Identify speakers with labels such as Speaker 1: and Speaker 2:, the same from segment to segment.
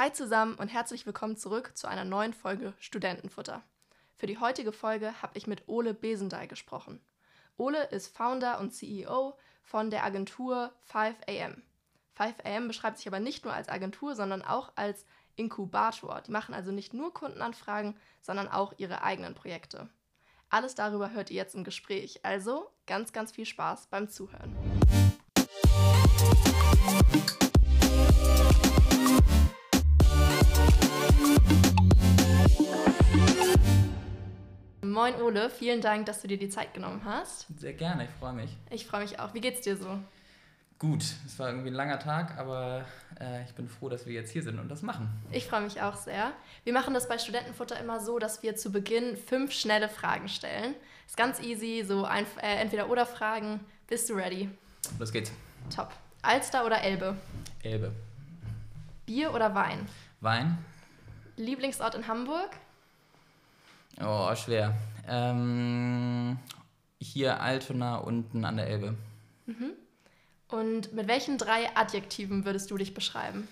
Speaker 1: Hi zusammen und herzlich willkommen zurück zu einer neuen Folge Studentenfutter. Für die heutige Folge habe ich mit Ole Besendey gesprochen. Ole ist Founder und CEO von der Agentur 5am. 5am beschreibt sich aber nicht nur als Agentur, sondern auch als Inkubator. Die machen also nicht nur Kundenanfragen, sondern auch ihre eigenen Projekte. Alles darüber hört ihr jetzt im Gespräch. Also ganz, ganz viel Spaß beim Zuhören. Moin Ole, vielen Dank, dass du dir die Zeit genommen hast.
Speaker 2: Sehr gerne, ich freue mich.
Speaker 1: Ich freue mich auch. Wie geht's dir so?
Speaker 2: Gut, es war irgendwie ein langer Tag, aber äh, ich bin froh, dass wir jetzt hier sind und das machen.
Speaker 1: Ich freue mich auch sehr. Wir machen das bei Studentenfutter immer so, dass wir zu Beginn fünf schnelle Fragen stellen. Ist ganz easy, so ein, äh, entweder oder Fragen. Bist du ready?
Speaker 2: Los geht's.
Speaker 1: Top. Alster oder Elbe?
Speaker 2: Elbe.
Speaker 1: Bier oder Wein?
Speaker 2: Wein.
Speaker 1: Lieblingsort in Hamburg?
Speaker 2: Oh, schwer. Ähm, hier Altona unten an der Elbe.
Speaker 1: Mhm. Und mit welchen drei Adjektiven würdest du dich beschreiben?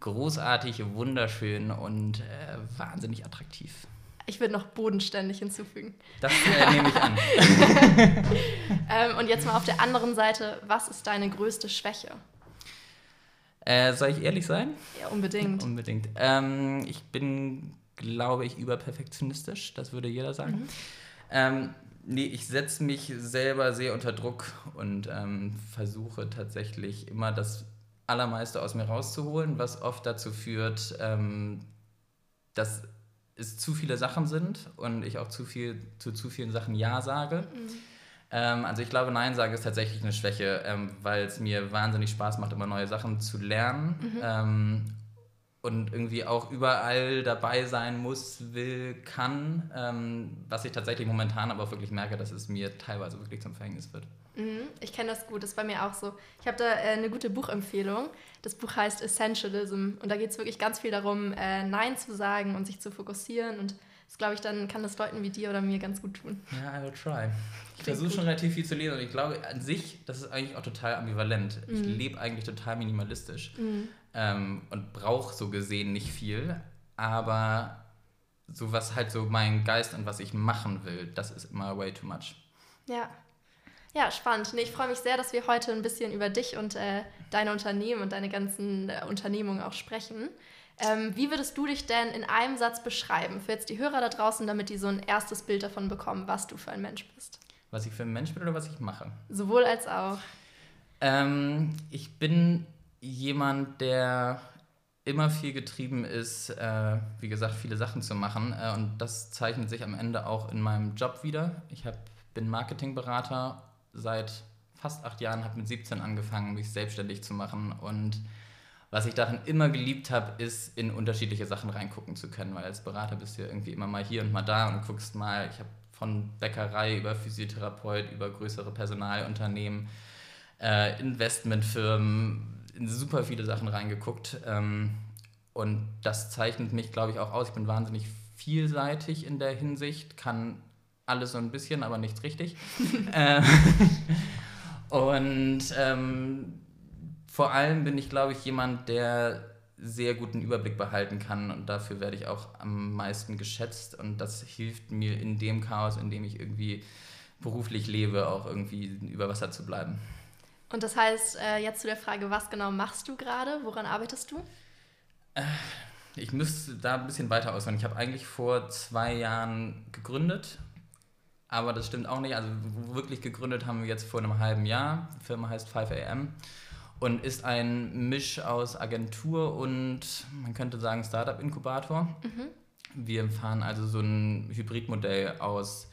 Speaker 2: Großartig, wunderschön und äh, wahnsinnig attraktiv.
Speaker 1: Ich würde noch bodenständig hinzufügen.
Speaker 2: Das äh, nehme ich an.
Speaker 1: ähm, und jetzt mal auf der anderen Seite, was ist deine größte Schwäche?
Speaker 2: Äh, soll ich ehrlich sein?
Speaker 1: Ja, unbedingt.
Speaker 2: Unbedingt. Ähm, ich bin, glaube ich, überperfektionistisch, das würde jeder sagen. Mhm. Ähm, nee, ich setze mich selber sehr unter Druck und ähm, versuche tatsächlich immer das Allermeiste aus mir rauszuholen, was oft dazu führt, ähm, dass es zu viele Sachen sind und ich auch zu viel zu zu vielen Sachen Ja sage. Mhm. Ähm, also ich glaube, Nein sagen ist tatsächlich eine Schwäche, ähm, weil es mir wahnsinnig Spaß macht, immer neue Sachen zu lernen. Mhm. Ähm, und irgendwie auch überall dabei sein muss, will, kann, ähm, was ich tatsächlich momentan aber auch wirklich merke, dass es mir teilweise wirklich zum Verhängnis wird.
Speaker 1: Mhm, ich kenne das gut, das ist bei mir auch so. Ich habe da äh, eine gute Buchempfehlung. Das Buch heißt Essentialism und da geht es wirklich ganz viel darum, äh, Nein zu sagen und sich zu fokussieren und das glaube ich, dann kann das Leuten wie dir oder mir ganz gut tun.
Speaker 2: Ja, I will try. Ich versuche schon relativ viel zu lesen und ich glaube an sich, das ist eigentlich auch total ambivalent. Mhm. Ich lebe eigentlich total minimalistisch. Mhm ähm, und brauche so gesehen nicht viel, aber so was halt so mein Geist und was ich machen will, das ist immer way too much.
Speaker 1: Ja. Ja, spannend. Nee, ich freue mich sehr, dass wir heute ein bisschen über dich und äh, deine Unternehmen und deine ganzen äh, Unternehmungen auch sprechen. Ähm, wie würdest du dich denn in einem Satz beschreiben für jetzt die Hörer da draußen, damit die so ein erstes Bild davon bekommen, was du für ein Mensch bist?
Speaker 2: Was ich für ein Mensch bin oder was ich mache?
Speaker 1: Sowohl als auch.
Speaker 2: Ähm, ich bin jemand, der immer viel getrieben ist, äh, wie gesagt, viele Sachen zu machen. Äh, und das zeichnet sich am Ende auch in meinem Job wieder. Ich hab, bin Marketingberater seit fast acht Jahren, habe mit 17 angefangen, mich selbstständig zu machen. Und was ich darin immer geliebt habe, ist, in unterschiedliche Sachen reingucken zu können, weil als Berater bist du ja irgendwie immer mal hier und mal da und guckst mal, ich habe von Bäckerei über Physiotherapeut, über größere Personalunternehmen, äh, Investmentfirmen, in super viele Sachen reingeguckt. Ähm, und das zeichnet mich, glaube ich, auch aus. Ich bin wahnsinnig vielseitig in der Hinsicht, kann alles so ein bisschen, aber nichts richtig. äh, und ähm, vor allem bin ich, glaube ich, jemand, der sehr guten Überblick behalten kann und dafür werde ich auch am meisten geschätzt und das hilft mir in dem Chaos, in dem ich irgendwie beruflich lebe, auch irgendwie über Wasser zu bleiben.
Speaker 1: Und das heißt, äh, jetzt zu der Frage, was genau machst du gerade? Woran arbeitest du?
Speaker 2: Äh, ich müsste da ein bisschen weiter ausholen. Ich habe eigentlich vor zwei Jahren gegründet, aber das stimmt auch nicht. Also wirklich gegründet haben wir jetzt vor einem halben Jahr. Die Firma heißt 5am und ist ein Misch aus Agentur und man könnte sagen Startup-Inkubator. Mhm. Wir fahren also so ein Hybridmodell aus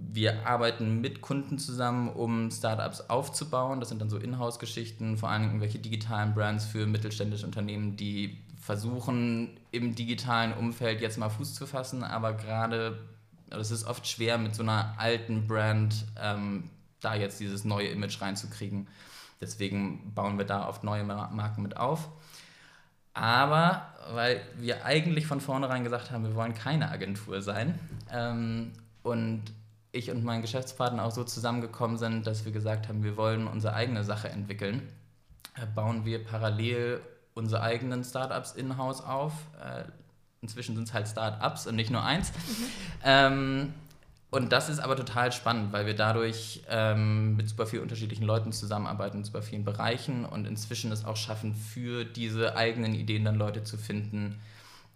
Speaker 2: wir arbeiten mit Kunden zusammen, um Startups aufzubauen. Das sind dann so Inhouse-Geschichten, vor allem irgendwelche digitalen Brands für mittelständische Unternehmen, die versuchen, im digitalen Umfeld jetzt mal Fuß zu fassen, aber gerade, es ist oft schwer, mit so einer alten Brand ähm, da jetzt dieses neue Image reinzukriegen. Deswegen bauen wir da oft neue Marken mit auf. Aber weil wir eigentlich von vornherein gesagt haben, wir wollen keine Agentur sein ähm, und ich und mein Geschäftspartner auch so zusammengekommen sind, dass wir gesagt haben, wir wollen unsere eigene Sache entwickeln, äh, bauen wir parallel unsere eigenen Startups in-house auf. Äh, inzwischen sind es halt Startups und nicht nur eins. Mhm. Ähm, und das ist aber total spannend, weil wir dadurch ähm, mit super vielen unterschiedlichen Leuten zusammenarbeiten, in super vielen Bereichen und inzwischen es auch schaffen, für diese eigenen Ideen dann Leute zu finden,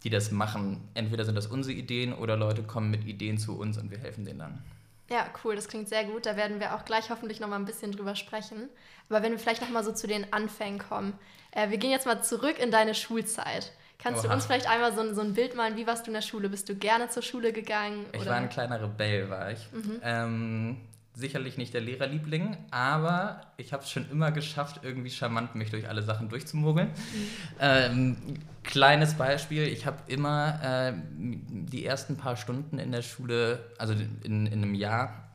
Speaker 2: die das machen. Entweder sind das unsere Ideen oder Leute kommen mit Ideen zu uns und wir helfen denen dann.
Speaker 1: Ja, cool, das klingt sehr gut. Da werden wir auch gleich hoffentlich noch mal ein bisschen drüber sprechen. Aber wenn wir vielleicht noch mal so zu den Anfängen kommen. Äh, wir gehen jetzt mal zurück in deine Schulzeit. Kannst Oha. du uns vielleicht einmal so, so ein Bild malen? Wie warst du in der Schule? Bist du gerne zur Schule gegangen?
Speaker 2: Ich war ein kleiner Rebell, war ich. Mhm. Ähm, sicherlich nicht der Lehrerliebling, aber ich habe es schon immer geschafft, irgendwie charmant mich durch alle Sachen durchzumogeln. Mhm. Ähm, kleines Beispiel, ich habe immer äh, die ersten paar Stunden in der Schule, also in, in einem Jahr,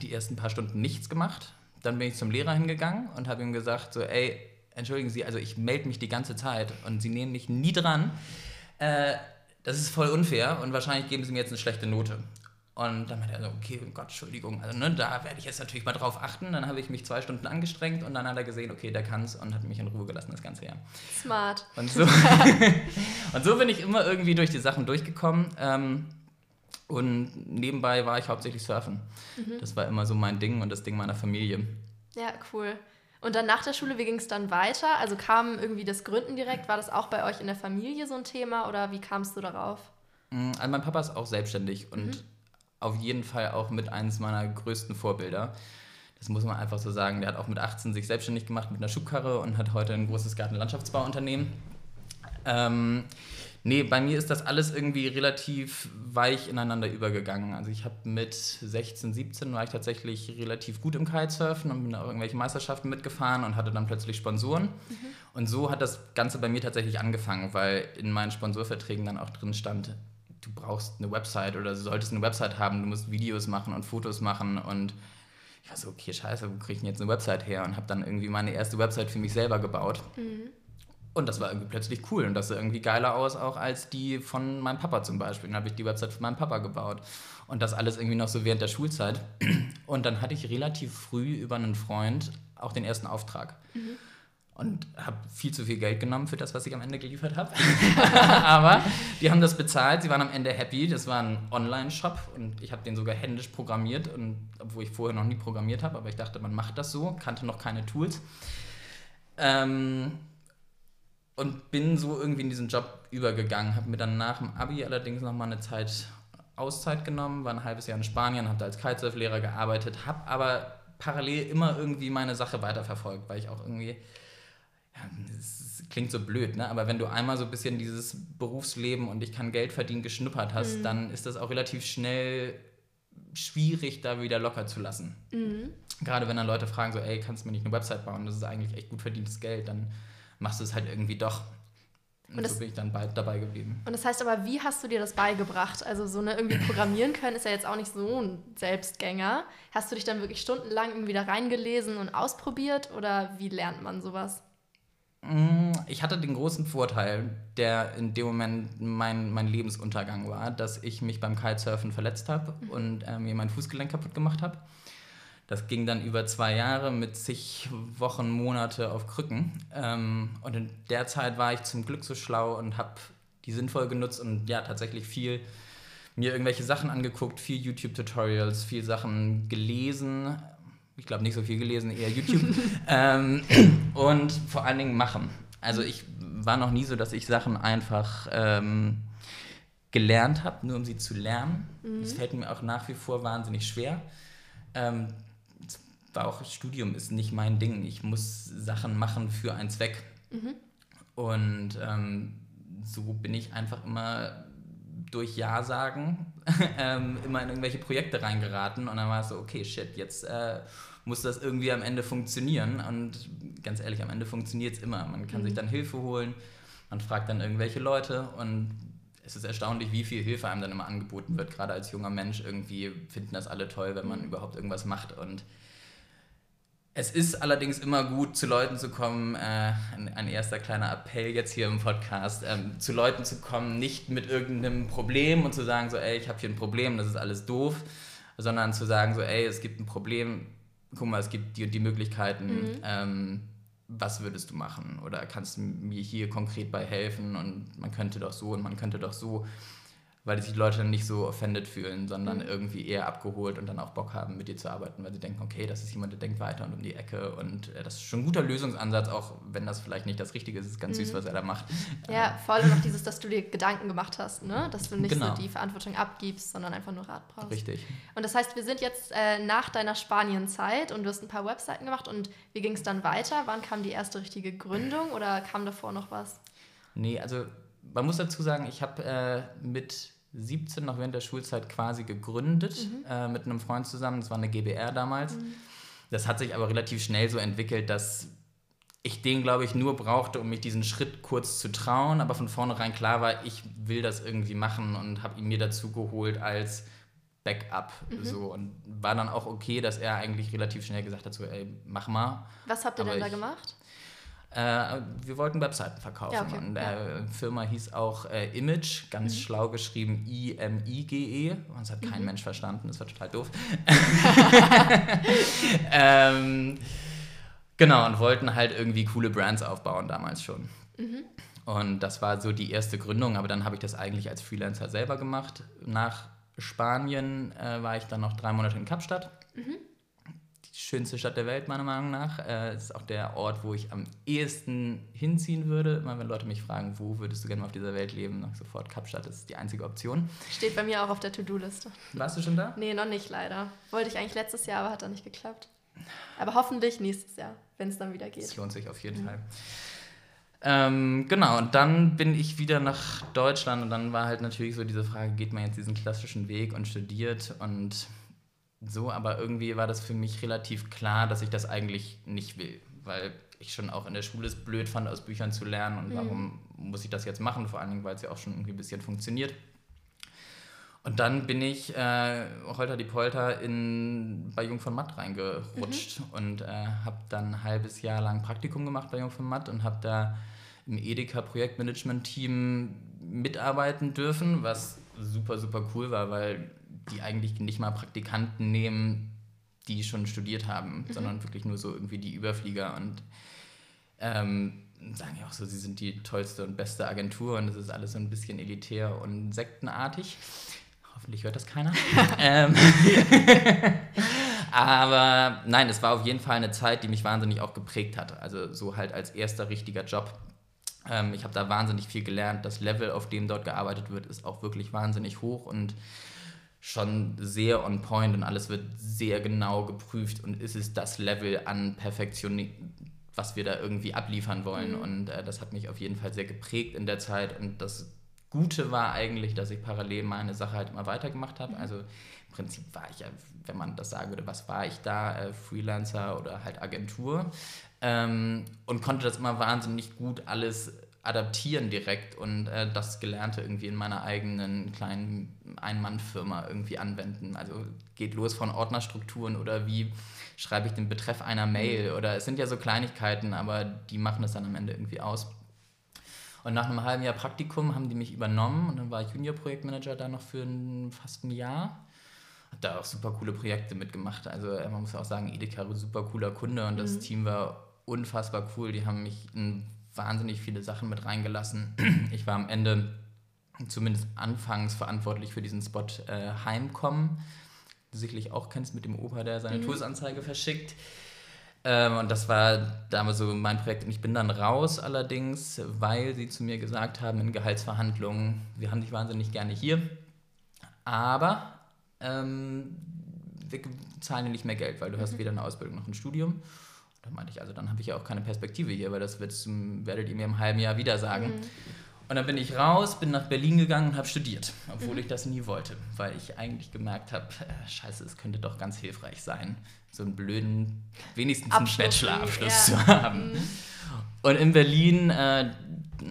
Speaker 2: die ersten paar Stunden nichts gemacht. Dann bin ich zum Lehrer hingegangen und habe ihm gesagt, so, ey, entschuldigen Sie, also ich melde mich die ganze Zeit und Sie nehmen mich nie dran. Äh, das ist voll unfair und wahrscheinlich geben Sie mir jetzt eine schlechte Note. Und dann meinte er so, okay, oh Gott, Entschuldigung, also ne, da werde ich jetzt natürlich mal drauf achten. Dann habe ich mich zwei Stunden angestrengt und dann hat er gesehen, okay, der kann es und hat mich in Ruhe gelassen das ganze Jahr.
Speaker 1: Smart.
Speaker 2: Und so, und so bin ich immer irgendwie durch die Sachen durchgekommen. Ähm, und nebenbei war ich hauptsächlich surfen. Mhm. Das war immer so mein Ding und das Ding meiner Familie.
Speaker 1: Ja, cool. Und dann nach der Schule, wie ging es dann weiter? Also kam irgendwie das Gründen direkt? War das auch bei euch in der Familie so ein Thema oder wie kamst du darauf?
Speaker 2: Mm, also mein Papa ist auch selbstständig und mhm. auf jeden Fall auch mit eines meiner größten Vorbilder. Das muss man einfach so sagen. Der hat auch mit 18 sich selbstständig gemacht mit einer Schubkarre und hat heute ein großes Gartenlandschaftsbauunternehmen. Ähm, Nee, bei mir ist das alles irgendwie relativ weich ineinander übergegangen. Also ich habe mit 16, 17 war ich tatsächlich relativ gut im Kitesurfen und bin auch irgendwelche Meisterschaften mitgefahren und hatte dann plötzlich Sponsoren. Mhm. Und so hat das Ganze bei mir tatsächlich angefangen, weil in meinen Sponsorverträgen dann auch drin stand, du brauchst eine Website oder du solltest eine Website haben, du musst Videos machen und Fotos machen und ich war so, okay, scheiße, wo kriege ich denn jetzt eine Website her? Und habe dann irgendwie meine erste Website für mich selber gebaut. Mhm. Und das war irgendwie plötzlich cool und das sah irgendwie geiler aus auch als die von meinem Papa zum Beispiel. Dann habe ich die Website von meinem Papa gebaut. Und das alles irgendwie noch so während der Schulzeit. Und dann hatte ich relativ früh über einen Freund auch den ersten Auftrag. Mhm. Und habe viel zu viel Geld genommen für das, was ich am Ende geliefert habe. Aber die haben das bezahlt, sie waren am Ende happy. Das war ein Online-Shop und ich habe den sogar händisch programmiert, und, obwohl ich vorher noch nie programmiert habe. Aber ich dachte, man macht das so, kannte noch keine Tools. Ähm, und bin so irgendwie in diesen Job übergegangen. Habe mir dann nach dem Abi allerdings noch mal eine Zeit Auszeit genommen, war ein halbes Jahr in Spanien, habe da als Kitesurf-Lehrer gearbeitet, habe aber parallel immer irgendwie meine Sache weiterverfolgt, weil ich auch irgendwie, ja, es klingt so blöd, ne? aber wenn du einmal so ein bisschen dieses Berufsleben und ich kann Geld verdienen geschnuppert hast, mhm. dann ist das auch relativ schnell schwierig, da wieder locker zu lassen. Mhm. Gerade wenn dann Leute fragen so, ey, kannst du mir nicht eine Website bauen? Das ist eigentlich echt gut verdientes Geld, dann machst du es halt irgendwie doch. Und, und so bin ich dann bald dabei geblieben.
Speaker 1: Und das heißt aber, wie hast du dir das beigebracht? Also so eine irgendwie programmieren können ist ja jetzt auch nicht so ein Selbstgänger. Hast du dich dann wirklich stundenlang irgendwie da reingelesen und ausprobiert oder wie lernt man sowas?
Speaker 2: Mm, ich hatte den großen Vorteil, der in dem Moment mein, mein Lebensuntergang war, dass ich mich beim Kitesurfen verletzt habe mhm. und äh, mir mein Fußgelenk kaputt gemacht habe. Das ging dann über zwei Jahre mit zig Wochen, Monate auf Krücken. Ähm, und in der Zeit war ich zum Glück so schlau und habe die sinnvoll genutzt und ja, tatsächlich viel mir irgendwelche Sachen angeguckt, viel YouTube-Tutorials, viel Sachen gelesen. Ich glaube nicht so viel gelesen, eher YouTube. ähm, und vor allen Dingen machen. Also ich war noch nie so, dass ich Sachen einfach ähm, gelernt habe, nur um sie zu lernen. Mhm. Das fällt mir auch nach wie vor wahnsinnig schwer. Ähm, auch Studium ist nicht mein Ding. Ich muss Sachen machen für einen Zweck. Mhm. Und ähm, so bin ich einfach immer durch Ja sagen ähm, immer in irgendwelche Projekte reingeraten und dann war es so, okay, shit, jetzt äh, muss das irgendwie am Ende funktionieren und ganz ehrlich, am Ende funktioniert es immer. Man kann mhm. sich dann Hilfe holen, man fragt dann irgendwelche Leute und es ist erstaunlich, wie viel Hilfe einem dann immer angeboten wird. Gerade als junger Mensch irgendwie finden das alle toll, wenn man mhm. überhaupt irgendwas macht und es ist allerdings immer gut, zu Leuten zu kommen, äh, ein, ein, erster kleiner Appell jetzt hier im Podcast, ähm, zu Leuten zu kommen, nicht mit irgendeinem Problem und zu sagen, so, ey, ich habe hier ein Problem, das ist alles doof, sondern zu sagen, so, ey, es gibt ein Problem, guck mal, es gibt die und die Möglichkeiten, mhm. ähm, was würdest du machen? Oder kannst du mir hier konkret bei helfen? Und man könnte doch so und man könnte doch so weil sich die Leute dann nicht so offended fühlen, sondern mhm. irgendwie eher abgeholt und dann auch Bock haben, mit dir zu arbeiten, weil sie denken, okay, das ist jemand, der denkt weiter und um die Ecke und äh, das ist schon ein guter Lösungsansatz, auch wenn das vielleicht nicht das Richtige ist, ist ganz mhm. süß, was er da macht.
Speaker 1: Ja, ähm. vor allem auch dieses, dass du dir Gedanken gemacht hast, ne? dass du nicht genau. so die Verantwortung abgibst, sondern einfach nur Rat brauchst.
Speaker 2: Richtig.
Speaker 1: Und das heißt, wir sind jetzt äh, nach deiner Spanienzeit und du hast ein paar Webseiten gemacht und wie ging es dann weiter? Wann kam die erste richtige Gründung oder kam davor noch was?
Speaker 2: Nee, also man muss dazu sagen, ich habe äh, mit 17 noch während der Schulzeit quasi gegründet mhm. äh, mit einem Freund zusammen. Das war eine GBR damals. Mhm. Das hat sich aber relativ schnell so entwickelt, dass ich den, glaube ich, nur brauchte, um mich diesen Schritt kurz zu trauen, aber von vornherein klar war, ich will das irgendwie machen und habe ihn mir dazu geholt als Backup. Mhm. So, und war dann auch okay, dass er eigentlich relativ schnell gesagt hat: so, ey, mach mal.
Speaker 1: Was habt ihr aber denn da gemacht?
Speaker 2: Äh, wir wollten Webseiten verkaufen. Ja, okay. Und die äh, Firma hieß auch äh, Image, ganz mhm. schlau geschrieben I-M-I-G-E. Das hat kein mhm. Mensch verstanden, das war total doof. ähm, genau, und wollten halt irgendwie coole Brands aufbauen damals schon. Mhm. Und das war so die erste Gründung, aber dann habe ich das eigentlich als Freelancer selber gemacht. Nach Spanien äh, war ich dann noch drei Monate in Kapstadt. Mhm schönste Stadt der Welt, meiner Meinung nach. Äh, es ist auch der Ort, wo ich am ehesten hinziehen würde. Immer wenn Leute mich fragen, wo würdest du gerne mal auf dieser Welt leben, ich sofort, Kapstadt ist die einzige Option.
Speaker 1: Steht bei mir auch auf der To-Do-Liste.
Speaker 2: Warst du schon da?
Speaker 1: Nee, noch nicht leider. Wollte ich eigentlich letztes Jahr, aber hat dann nicht geklappt. Aber hoffentlich nächstes Jahr, wenn es dann wieder geht.
Speaker 2: Es lohnt sich auf jeden mhm. Fall. Ähm, genau, und dann bin ich wieder nach Deutschland und dann war halt natürlich so diese Frage, geht man jetzt diesen klassischen Weg und studiert und so, aber irgendwie war das für mich relativ klar, dass ich das eigentlich nicht will, weil ich schon auch in der Schule es blöd fand, aus Büchern zu lernen und mhm. warum muss ich das jetzt machen, vor allen Dingen, weil es ja auch schon irgendwie ein bisschen funktioniert. Und dann bin ich äh, Holter die Polter in, bei Jung von Matt reingerutscht mhm. und äh, habe dann ein halbes Jahr lang Praktikum gemacht bei Jung von Matt und habe da im Edeka Projektmanagement-Team mitarbeiten dürfen, was super, super cool war, weil die eigentlich nicht mal Praktikanten nehmen, die schon studiert haben, mhm. sondern wirklich nur so irgendwie die Überflieger und ähm, sagen ja auch so, sie sind die tollste und beste Agentur und es ist alles so ein bisschen elitär und sektenartig. Hoffentlich hört das keiner. ähm, aber nein, es war auf jeden Fall eine Zeit, die mich wahnsinnig auch geprägt hat. Also so halt als erster richtiger Job. Ähm, ich habe da wahnsinnig viel gelernt. Das Level, auf dem dort gearbeitet wird, ist auch wirklich wahnsinnig hoch und schon sehr on point und alles wird sehr genau geprüft und ist es das Level an Perfektion, was wir da irgendwie abliefern wollen. Mhm. Und äh, das hat mich auf jeden Fall sehr geprägt in der Zeit. Und das Gute war eigentlich, dass ich parallel meine Sache halt immer weitergemacht habe. Mhm. Also im Prinzip war ich ja, wenn man das sagen würde, was war ich da, äh, Freelancer oder halt Agentur. Ähm, und konnte das immer wahnsinnig gut alles adaptieren direkt und äh, das Gelernte irgendwie in meiner eigenen kleinen Ein-Mann-Firma irgendwie anwenden. Also geht los von Ordnerstrukturen oder wie schreibe ich den Betreff einer Mail mhm. oder es sind ja so Kleinigkeiten, aber die machen es dann am Ende irgendwie aus. Und nach einem halben Jahr Praktikum haben die mich übernommen und dann war ich Junior-Projektmanager da noch für ein, fast ein Jahr. Hab da auch super coole Projekte mitgemacht. Also äh, man muss auch sagen, Edeka ist super cooler Kunde und das mhm. Team war unfassbar cool. Die haben mich in wahnsinnig viele Sachen mit reingelassen. Ich war am Ende zumindest anfangs verantwortlich für diesen Spot äh, Heimkommen. Du sicherlich auch kennst mit dem Opa, der seine mhm. Toursanzeige verschickt. Ähm, und das war damals so mein Projekt. Und ich bin dann raus allerdings, weil sie zu mir gesagt haben in Gehaltsverhandlungen, wir haben dich wahnsinnig gerne hier, aber ähm, wir zahlen dir nicht mehr Geld, weil du mhm. hast weder eine Ausbildung noch ein Studium. Da meinte ich, also dann habe ich ja auch keine Perspektive hier, weil das werdet ihr mir im halben Jahr wieder sagen. Mhm. Und dann bin ich raus, bin nach Berlin gegangen und habe studiert, obwohl mhm. ich das nie wollte, weil ich eigentlich gemerkt habe, äh, scheiße, es könnte doch ganz hilfreich sein, so einen blöden, wenigstens einen Bachelorabschluss ja. zu haben. Mhm. Und in Berlin äh,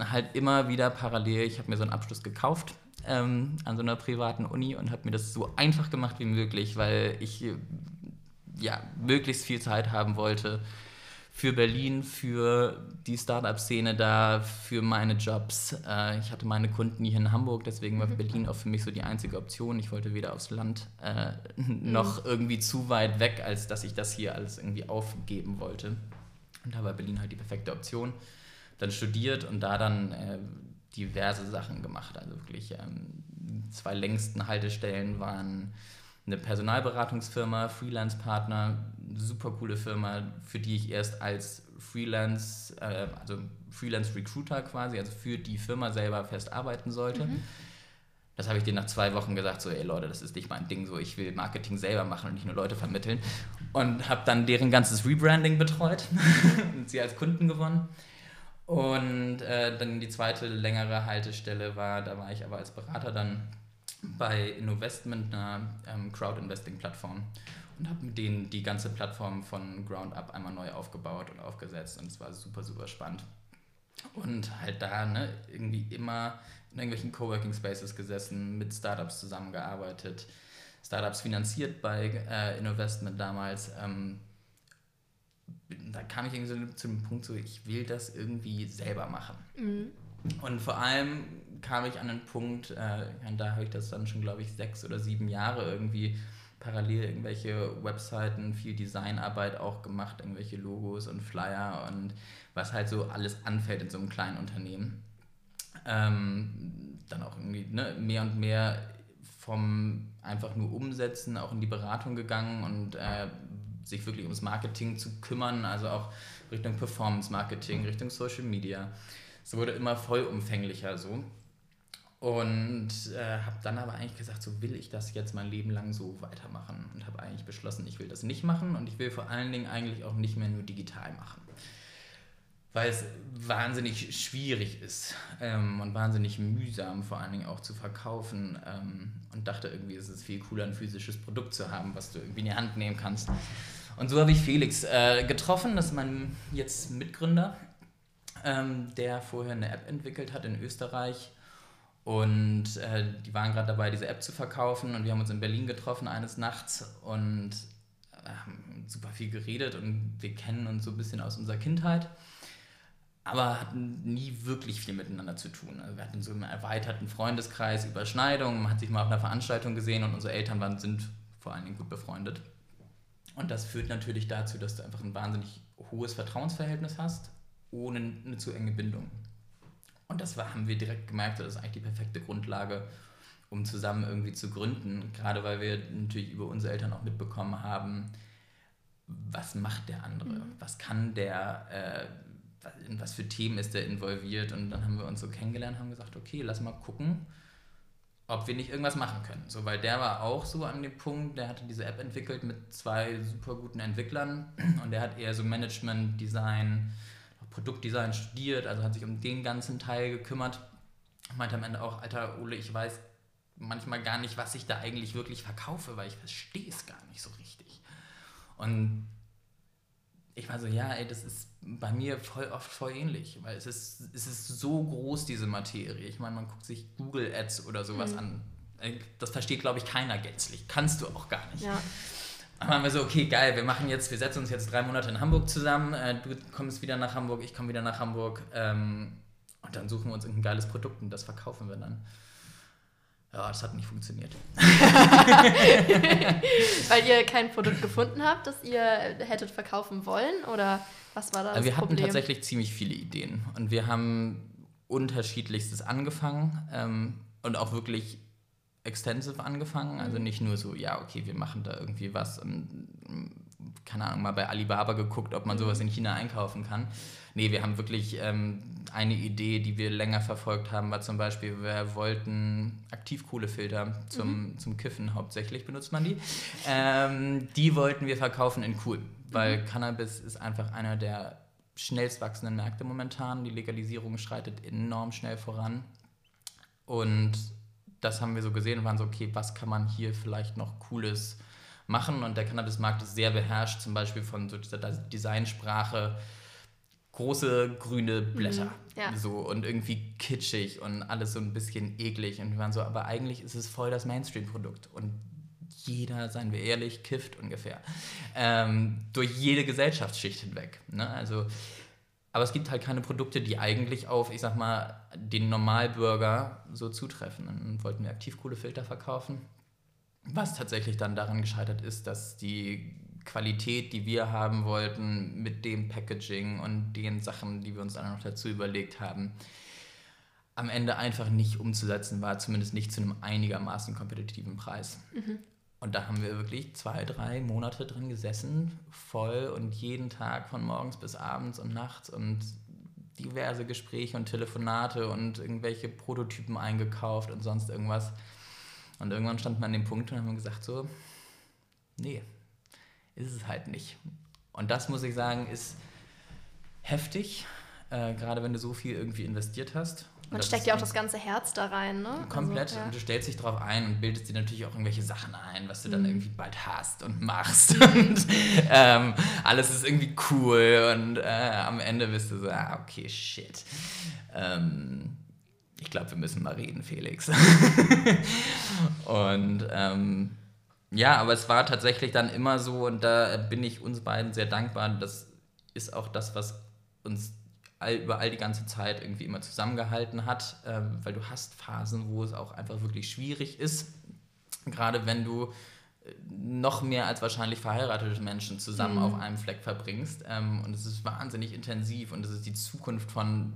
Speaker 2: halt immer wieder parallel, ich habe mir so einen Abschluss gekauft ähm, an so einer privaten Uni und habe mir das so einfach gemacht wie möglich, weil ich ja, möglichst viel Zeit haben wollte für Berlin, für die Startup-Szene da, für meine Jobs. Äh, ich hatte meine Kunden hier in Hamburg, deswegen war mhm. Berlin auch für mich so die einzige Option. Ich wollte weder aufs Land äh, mhm. noch irgendwie zu weit weg, als dass ich das hier alles irgendwie aufgeben wollte. Und da war Berlin halt die perfekte Option. Dann studiert und da dann äh, diverse Sachen gemacht. Also wirklich ähm, zwei längsten Haltestellen waren eine Personalberatungsfirma, Freelance-Partner, super coole Firma, für die ich erst als Freelance, äh, also Freelance-Recruiter quasi, also für die Firma selber fest arbeiten sollte. Mhm. Das habe ich denen nach zwei Wochen gesagt, so, ey Leute, das ist nicht mein Ding, so, ich will Marketing selber machen und nicht nur Leute vermitteln. Und habe dann deren ganzes Rebranding betreut und sie als Kunden gewonnen. Und äh, dann die zweite längere Haltestelle war, da war ich aber als Berater dann bei Investment, einer ähm, Crowd-Investing-Plattform und habe mit denen die ganze Plattform von Ground Up einmal neu aufgebaut und aufgesetzt und es war super, super spannend. Und halt da ne, irgendwie immer in irgendwelchen Coworking Spaces gesessen, mit Startups zusammengearbeitet, Startups finanziert bei äh, Investment damals. Ähm, da kam ich irgendwie so zu dem Punkt, so ich will das irgendwie selber machen. Mhm. Und vor allem kam ich an den Punkt, äh, da habe ich das dann schon, glaube ich, sechs oder sieben Jahre irgendwie parallel irgendwelche Webseiten, viel Designarbeit auch gemacht, irgendwelche Logos und Flyer und was halt so alles anfällt in so einem kleinen Unternehmen. Ähm, dann auch irgendwie ne, mehr und mehr vom einfach nur Umsetzen auch in die Beratung gegangen und äh, sich wirklich ums Marketing zu kümmern, also auch Richtung Performance Marketing, Richtung Social Media. Es wurde immer vollumfänglicher so. Und äh, habe dann aber eigentlich gesagt, so will ich das jetzt mein Leben lang so weitermachen. Und habe eigentlich beschlossen, ich will das nicht machen und ich will vor allen Dingen eigentlich auch nicht mehr nur digital machen. Weil es wahnsinnig schwierig ist ähm, und wahnsinnig mühsam vor allen Dingen auch zu verkaufen. Ähm, und dachte irgendwie, es ist viel cooler, ein physisches Produkt zu haben, was du irgendwie in die Hand nehmen kannst. Und so habe ich Felix äh, getroffen, das ist mein jetzt Mitgründer, ähm, der vorher eine App entwickelt hat in Österreich und äh, die waren gerade dabei, diese App zu verkaufen. Und wir haben uns in Berlin getroffen eines Nachts und äh, haben super viel geredet. Und wir kennen uns so ein bisschen aus unserer Kindheit. Aber hatten nie wirklich viel miteinander zu tun. Also wir hatten so einen erweiterten Freundeskreis, Überschneidungen. Man hat sich mal auf einer Veranstaltung gesehen und unsere Eltern waren, sind vor allen Dingen gut befreundet. Und das führt natürlich dazu, dass du einfach ein wahnsinnig hohes Vertrauensverhältnis hast, ohne eine zu enge Bindung. Und das war, haben wir direkt gemerkt, das ist eigentlich die perfekte Grundlage, um zusammen irgendwie zu gründen. Gerade weil wir natürlich über unsere Eltern auch mitbekommen haben, was macht der andere? Mhm. Was kann der, äh, in was für Themen ist der involviert? Und dann haben wir uns so kennengelernt, haben gesagt, okay, lass mal gucken, ob wir nicht irgendwas machen können. So, weil der war auch so an dem Punkt, der hatte diese App entwickelt mit zwei super guten Entwicklern und der hat eher so Management, Design, Produktdesign studiert, also hat sich um den ganzen Teil gekümmert. Meinte am Ende auch, Alter Ole, ich weiß manchmal gar nicht, was ich da eigentlich wirklich verkaufe, weil ich verstehe es gar nicht so richtig. Und ich war so, ja, ey, das ist bei mir voll oft voll ähnlich, weil es ist, es ist so groß, diese Materie. Ich meine, man guckt sich Google Ads oder sowas mhm. an. Das versteht, glaube ich, keiner gänzlich. Kannst du auch gar nicht. Ja. Dann haben wir so, okay, geil, wir machen jetzt, wir setzen uns jetzt drei Monate in Hamburg zusammen, äh, du kommst wieder nach Hamburg, ich komme wieder nach Hamburg ähm, und dann suchen wir uns ein geiles Produkt und das verkaufen wir dann. Ja, das hat nicht funktioniert.
Speaker 1: Weil ihr kein Produkt gefunden habt, das ihr hättet verkaufen wollen oder was war das?
Speaker 2: Wir hatten Problem? tatsächlich ziemlich viele Ideen und wir haben unterschiedlichstes angefangen ähm, und auch wirklich extensive angefangen. Also mhm. nicht nur so, ja, okay, wir machen da irgendwie was und, keine Ahnung, mal bei Alibaba geguckt, ob man mhm. sowas in China einkaufen kann. Nee, wir haben wirklich ähm, eine Idee, die wir länger verfolgt haben, war zum Beispiel, wir wollten Aktivkohlefilter zum, mhm. zum Kiffen, hauptsächlich benutzt man die. Ähm, die wollten wir verkaufen in cool, weil mhm. Cannabis ist einfach einer der schnellst wachsenden Märkte momentan. Die Legalisierung schreitet enorm schnell voran. Und das haben wir so gesehen und waren so, okay, was kann man hier vielleicht noch Cooles machen? Und der Cannabismarkt ist sehr beherrscht, zum Beispiel von so dieser Designsprache, große grüne Blätter. Mhm, ja. So und irgendwie kitschig und alles so ein bisschen eklig. Und wir waren so, aber eigentlich ist es voll das Mainstream-Produkt. Und jeder, seien wir ehrlich, kifft ungefähr. Ähm, durch jede Gesellschaftsschicht hinweg. Ne? Also aber es gibt halt keine Produkte, die eigentlich auf, ich sag mal, den Normalbürger so zutreffen. Dann wollten wir Aktivkohlefilter verkaufen, was tatsächlich dann daran gescheitert ist, dass die Qualität, die wir haben wollten, mit dem Packaging und den Sachen, die wir uns dann noch dazu überlegt haben, am Ende einfach nicht umzusetzen war, zumindest nicht zu einem einigermaßen kompetitiven Preis. Mhm. Und da haben wir wirklich zwei, drei Monate drin gesessen, voll und jeden Tag von morgens bis abends und nachts und diverse Gespräche und Telefonate und irgendwelche Prototypen eingekauft und sonst irgendwas. Und irgendwann stand man an dem Punkt und haben gesagt so, nee, ist es halt nicht. Und das muss ich sagen, ist heftig, äh, gerade wenn du so viel irgendwie investiert hast.
Speaker 1: Man steckt ja auch das ganze Herz da rein, ne?
Speaker 2: Komplett. Also, ja. Und du stellst dich darauf ein und bildest dir natürlich auch irgendwelche Sachen ein, was du dann mhm. irgendwie bald hast und machst. und ähm, alles ist irgendwie cool. Und äh, am Ende bist du so, ah, okay, shit. Ähm, ich glaube, wir müssen mal reden, Felix. und ähm, ja, aber es war tatsächlich dann immer so, und da bin ich uns beiden sehr dankbar. Das ist auch das, was uns all, über all die ganze Zeit irgendwie immer zusammengehalten hat, äh, weil du hast Phasen, wo es auch einfach wirklich schwierig ist, gerade wenn du äh, noch mehr als wahrscheinlich verheiratete Menschen zusammen mhm. auf einem Fleck verbringst. Ähm, und es ist wahnsinnig intensiv und es ist die Zukunft von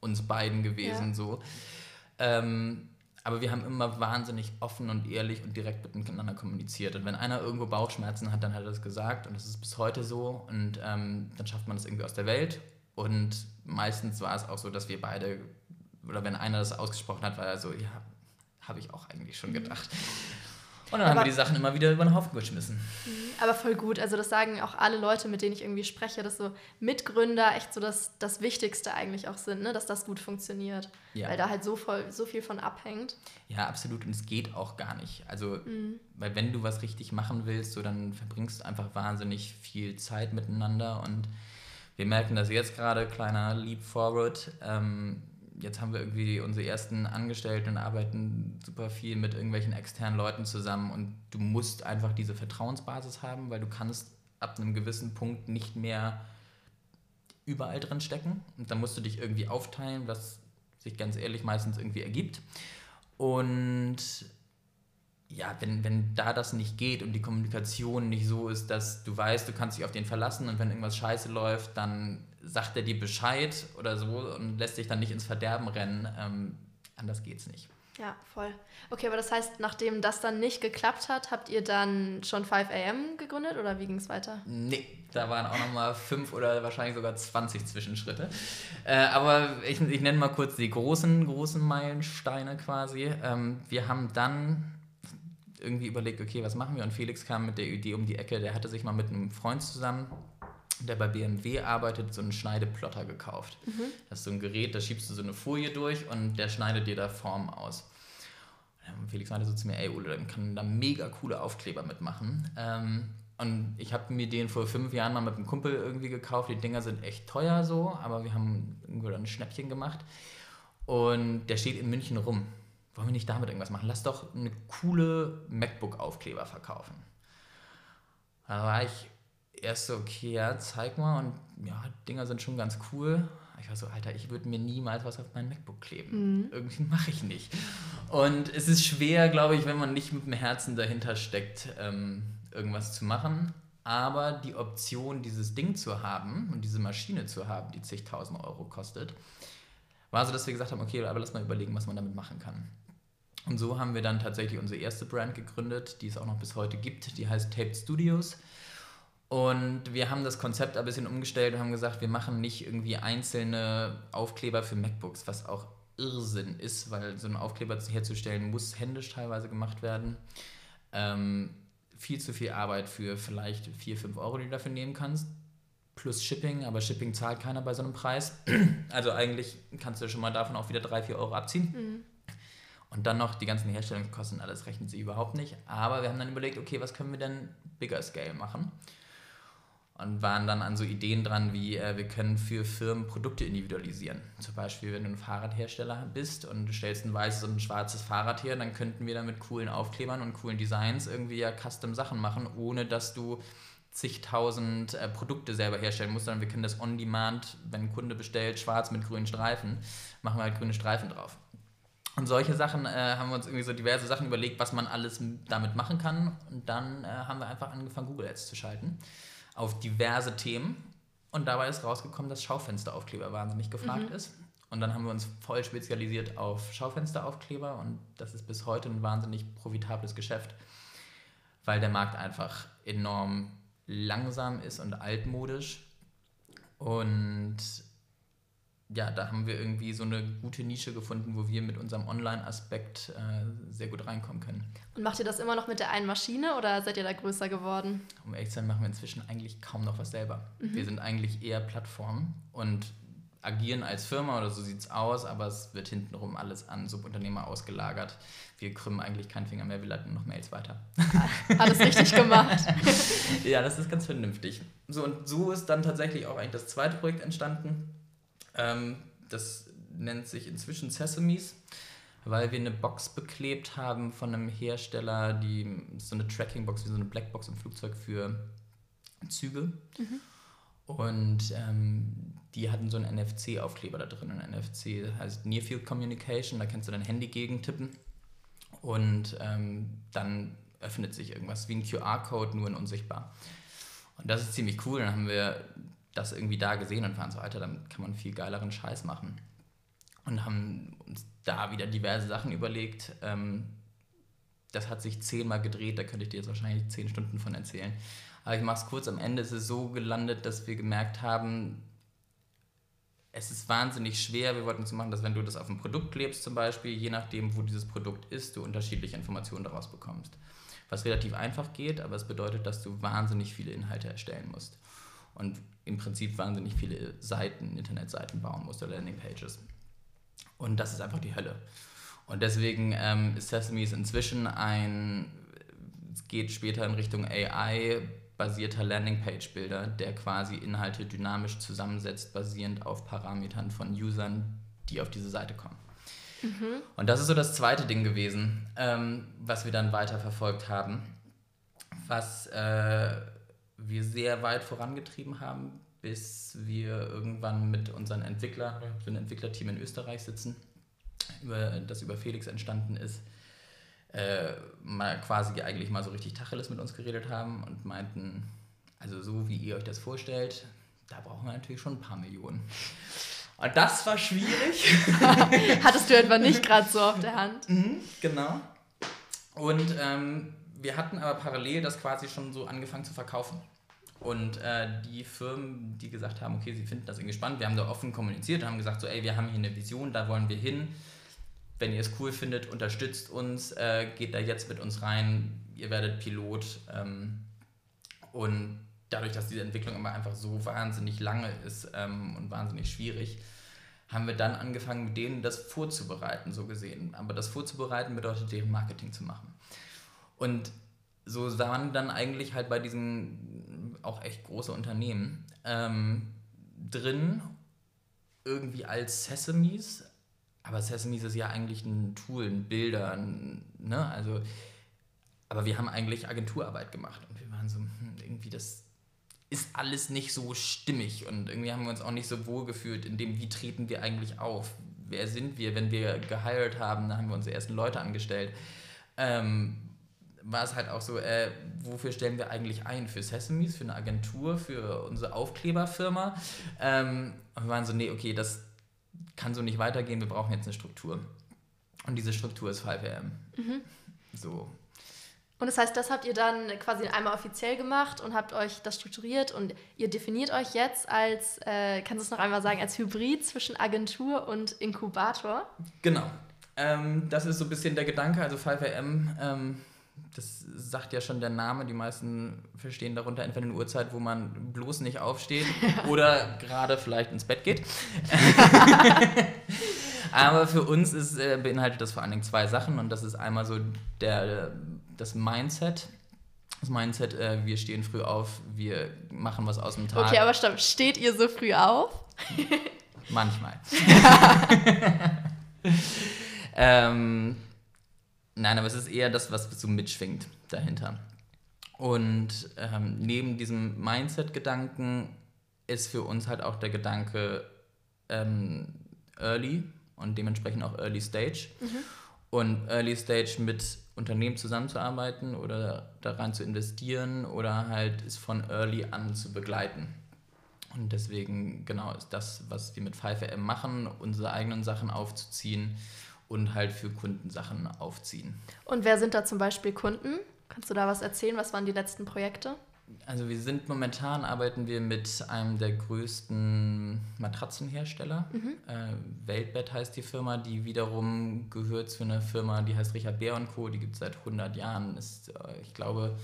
Speaker 2: uns beiden gewesen ja. so. Ähm, aber wir haben immer wahnsinnig offen und ehrlich und direkt miteinander kommuniziert. Und wenn einer irgendwo Bauchschmerzen hat, dann hat er das gesagt. Und das ist bis heute so. Und ähm, dann schafft man das irgendwie aus der Welt. Und meistens war es auch so, dass wir beide, oder wenn einer das ausgesprochen hat, war er so, ja, habe ich auch eigentlich schon gedacht. Und dann aber, haben wir die Sachen immer wieder über den Haufen geschmissen.
Speaker 1: Mhm. Aber voll gut. Also das sagen auch alle Leute, mit denen ich irgendwie spreche, dass so Mitgründer echt so das, das Wichtigste eigentlich auch sind, ne? dass das gut funktioniert. Ja. Weil da halt so, voll, so viel von abhängt.
Speaker 2: Ja, absolut. Und es geht auch gar nicht. Also, mhm. weil wenn du was richtig machen willst, so dann verbringst du einfach wahnsinnig viel Zeit miteinander und wir merken das jetzt gerade, kleiner Leap Forward. Ähm, jetzt haben wir irgendwie unsere ersten Angestellten und arbeiten super viel mit irgendwelchen externen Leuten zusammen und du musst einfach diese Vertrauensbasis haben, weil du kannst ab einem gewissen Punkt nicht mehr überall drin stecken und dann musst du dich irgendwie aufteilen, was sich ganz ehrlich meistens irgendwie ergibt. Und ja, wenn, wenn da das nicht geht und die Kommunikation nicht so ist, dass du weißt, du kannst dich auf den verlassen und wenn irgendwas scheiße läuft, dann sagt er dir Bescheid oder so und lässt dich dann nicht ins Verderben rennen. Ähm, anders geht's nicht.
Speaker 1: Ja, voll. Okay, aber das heißt, nachdem das dann nicht geklappt hat, habt ihr dann schon 5 AM gegründet oder wie ging es weiter?
Speaker 2: Nee, da waren auch nochmal fünf oder wahrscheinlich sogar 20 Zwischenschritte. Äh, aber ich, ich nenne mal kurz die großen, großen Meilensteine quasi. Ähm, wir haben dann irgendwie überlegt, okay, was machen wir? Und Felix kam mit der Idee um die Ecke, der hatte sich mal mit einem Freund zusammen, der bei BMW arbeitet, so einen Schneideplotter gekauft. Mhm. Das ist so ein Gerät, da schiebst du so eine Folie durch und der schneidet dir da Formen aus. Und Felix meinte so zu mir, ey Ole, dann kann da mega coole Aufkleber mitmachen. Ähm, und ich habe mir den vor fünf Jahren mal mit einem Kumpel irgendwie gekauft. Die Dinger sind echt teuer so, aber wir haben irgendwo ein Schnäppchen gemacht. Und der steht in München rum wollen wir nicht damit irgendwas machen? Lass doch eine coole MacBook-Aufkleber verkaufen. Da war ich erst so, okay, ja, zeig mal. Und ja, Dinger sind schon ganz cool. Ich war so, Alter, ich würde mir niemals was auf mein MacBook kleben. Mhm. Irgendwie mache ich nicht. Und es ist schwer, glaube ich, wenn man nicht mit dem Herzen dahinter steckt, ähm, irgendwas zu machen. Aber die Option, dieses Ding zu haben und diese Maschine zu haben, die zigtausend Euro kostet, war so, dass wir gesagt haben, okay, aber lass mal überlegen, was man damit machen kann. Und so haben wir dann tatsächlich unsere erste Brand gegründet, die es auch noch bis heute gibt. Die heißt Taped Studios. Und wir haben das Konzept ein bisschen umgestellt und haben gesagt, wir machen nicht irgendwie einzelne Aufkleber für MacBooks, was auch Irrsinn ist, weil so einen Aufkleber herzustellen muss händisch teilweise gemacht werden. Ähm, viel zu viel Arbeit für vielleicht 4, 5 Euro, die du dafür nehmen kannst. Plus Shipping, aber Shipping zahlt keiner bei so einem Preis. Also eigentlich kannst du schon mal davon auch wieder 3, 4 Euro abziehen. Mhm. Und dann noch die ganzen Herstellungskosten, alles rechnet sich überhaupt nicht. Aber wir haben dann überlegt, okay, was können wir denn bigger scale machen? Und waren dann an so Ideen dran, wie äh, wir können für Firmen Produkte individualisieren. Zum Beispiel, wenn du ein Fahrradhersteller bist und du stellst ein weißes und ein schwarzes Fahrrad her, dann könnten wir dann mit coolen Aufklebern und coolen Designs irgendwie ja Custom Sachen machen, ohne dass du zigtausend äh, Produkte selber herstellen musst, sondern wir können das on demand, wenn ein Kunde bestellt, schwarz mit grünen Streifen, machen wir halt grüne Streifen drauf. Und solche Sachen äh, haben wir uns irgendwie so diverse Sachen überlegt, was man alles damit machen kann. Und dann äh, haben wir einfach angefangen, Google Ads zu schalten auf diverse Themen. Und dabei ist rausgekommen, dass Schaufensteraufkleber wahnsinnig gefragt mhm. ist. Und dann haben wir uns voll spezialisiert auf Schaufensteraufkleber und das ist bis heute ein wahnsinnig profitables Geschäft, weil der Markt einfach enorm langsam ist und altmodisch. Und ja, da haben wir irgendwie so eine gute Nische gefunden, wo wir mit unserem Online-Aspekt äh, sehr gut reinkommen können.
Speaker 1: Und macht ihr das immer noch mit der einen Maschine oder seid ihr da größer geworden?
Speaker 2: Um ehrlich zu sein, machen wir inzwischen eigentlich kaum noch was selber. Mhm. Wir sind eigentlich eher Plattform und agieren als Firma oder so sieht es aus, aber es wird hintenrum alles an Subunternehmer ausgelagert. Wir krümmen eigentlich keinen Finger mehr, wir leiten noch Mails weiter.
Speaker 1: Alles richtig gemacht.
Speaker 2: ja, das ist ganz vernünftig. So, und so ist dann tatsächlich auch eigentlich das zweite Projekt entstanden ähm, das nennt sich inzwischen Sesames, weil wir eine Box beklebt haben von einem Hersteller, die so eine Tracking-Box, wie so eine Blackbox im Flugzeug für Züge. Mhm. Und ähm, die hatten so einen NFC-Aufkleber da drin. Ein NFC heißt Near Field Communication, da kannst du dein Handy gegen tippen. Und ähm, dann öffnet sich irgendwas wie ein QR-Code, nur in unsichtbar. Und das ist ziemlich cool. Dann haben wir das irgendwie da gesehen und waren so, Alter, damit kann man viel geileren Scheiß machen. Und haben uns da wieder diverse Sachen überlegt. Ähm, das hat sich zehnmal gedreht, da könnte ich dir jetzt wahrscheinlich zehn Stunden von erzählen. Aber ich mache es kurz, am Ende ist es so gelandet, dass wir gemerkt haben, es ist wahnsinnig schwer, wir wollten es so machen, dass wenn du das auf ein Produkt klebst zum Beispiel, je nachdem, wo dieses Produkt ist, du unterschiedliche Informationen daraus bekommst. Was relativ einfach geht, aber es bedeutet, dass du wahnsinnig viele Inhalte erstellen musst und im Prinzip wahnsinnig viele Seiten, Internetseiten bauen musst oder Landingpages. Und das ist einfach die Hölle. Und deswegen ähm, ist Sesame inzwischen ein, es geht später in Richtung AI-basierter Landingpage-Bilder, der quasi Inhalte dynamisch zusammensetzt, basierend auf Parametern von Usern, die auf diese Seite kommen. Mhm. Und das ist so das zweite Ding gewesen, ähm, was wir dann weiter verfolgt haben, was äh, wir sehr weit vorangetrieben haben, bis wir irgendwann mit unseren Entwicklern, so ein Entwicklerteam in Österreich sitzen, über, das über Felix entstanden ist, äh, mal quasi eigentlich mal so richtig Tacheles mit uns geredet haben und meinten, also so wie ihr euch das vorstellt, da brauchen wir natürlich schon ein paar Millionen. Und das war schwierig.
Speaker 1: Hattest du etwa nicht gerade so auf der Hand?
Speaker 2: Mhm, genau. Und ähm, wir hatten aber parallel das quasi schon so angefangen zu verkaufen. Und äh, die Firmen, die gesagt haben, okay, sie finden das irgendwie spannend, wir haben da offen kommuniziert und haben gesagt, so, ey, wir haben hier eine Vision, da wollen wir hin. Wenn ihr es cool findet, unterstützt uns, äh, geht da jetzt mit uns rein, ihr werdet Pilot. Ähm, und dadurch, dass diese Entwicklung immer einfach so wahnsinnig lange ist ähm, und wahnsinnig schwierig, haben wir dann angefangen, mit denen das vorzubereiten, so gesehen. Aber das vorzubereiten bedeutet, deren Marketing zu machen. Und so waren dann eigentlich halt bei diesen auch echt große Unternehmen ähm, drin, irgendwie als Sesames. Aber Sesames ist ja eigentlich ein Tool, ein Bilder, ne? Also, aber wir haben eigentlich Agenturarbeit gemacht und wir waren so, hm, irgendwie das ist alles nicht so stimmig und irgendwie haben wir uns auch nicht so wohl gefühlt in dem, wie treten wir eigentlich auf? Wer sind wir? Wenn wir gehired haben, dann haben wir unsere ersten Leute angestellt. Ähm, war es halt auch so, äh, wofür stellen wir eigentlich ein? Für Sesames, für eine Agentur, für unsere Aufkleberfirma? Ähm, und wir waren so, nee, okay, das kann so nicht weitergehen, wir brauchen jetzt eine Struktur. Und diese Struktur ist 5am. Mhm. So.
Speaker 1: Und das heißt, das habt ihr dann quasi einmal offiziell gemacht und habt euch das strukturiert und ihr definiert euch jetzt als, äh, kannst du es noch einmal sagen, als Hybrid zwischen Agentur und Inkubator?
Speaker 2: Genau. Ähm, das ist so ein bisschen der Gedanke, also 5am ähm, das sagt ja schon der Name, die meisten verstehen darunter entweder eine Uhrzeit, wo man bloß nicht aufsteht oder gerade vielleicht ins Bett geht. Aber für uns ist, äh, beinhaltet das vor allen Dingen zwei Sachen und das ist einmal so der, das Mindset. Das Mindset, äh, wir stehen früh auf, wir machen was aus dem Tag.
Speaker 1: Okay, aber stopp, steht ihr so früh auf?
Speaker 2: Manchmal. ähm, Nein, aber es ist eher das, was so mitschwingt dahinter. Und ähm, neben diesem Mindset-Gedanken ist für uns halt auch der Gedanke ähm, early, und dementsprechend auch Early Stage.
Speaker 1: Mhm.
Speaker 2: Und Early Stage mit Unternehmen zusammenzuarbeiten oder daran zu investieren oder halt es von Early an zu begleiten. Und deswegen, genau, ist das, was wir mit 5M machen, unsere eigenen Sachen aufzuziehen und halt für Kunden Sachen aufziehen.
Speaker 1: Und wer sind da zum Beispiel Kunden? Kannst du da was erzählen? Was waren die letzten Projekte?
Speaker 2: Also wir sind momentan arbeiten wir mit einem der größten Matratzenhersteller.
Speaker 1: Mhm.
Speaker 2: Äh, Weltbett heißt die Firma, die wiederum gehört zu einer Firma, die heißt Richard Bär Co. Die gibt es seit 100 Jahren. Ist, äh, ich glaube,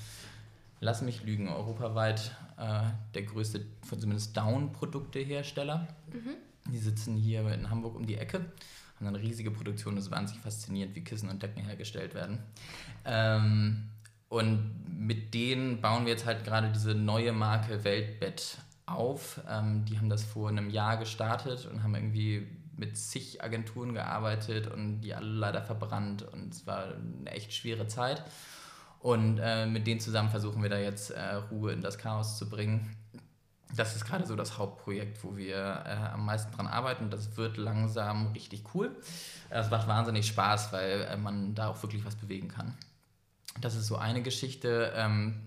Speaker 2: lass mich lügen, europaweit äh, der größte, von zumindest Down-Produktehersteller.
Speaker 1: Mhm.
Speaker 2: Die sitzen hier in Hamburg um die Ecke, haben eine riesige Produktion. Es ist wahnsinnig faszinierend, wie Kissen und Decken hergestellt werden. Ähm, und mit denen bauen wir jetzt halt gerade diese neue Marke Weltbett auf. Ähm, die haben das vor einem Jahr gestartet und haben irgendwie mit zig Agenturen gearbeitet und die alle leider verbrannt. Und es war eine echt schwere Zeit. Und äh, mit denen zusammen versuchen wir da jetzt äh, Ruhe in das Chaos zu bringen. Das ist gerade so das Hauptprojekt, wo wir äh, am meisten dran arbeiten. Das wird langsam richtig cool. Es macht wahnsinnig Spaß, weil äh, man da auch wirklich was bewegen kann. Das ist so eine Geschichte. Ähm,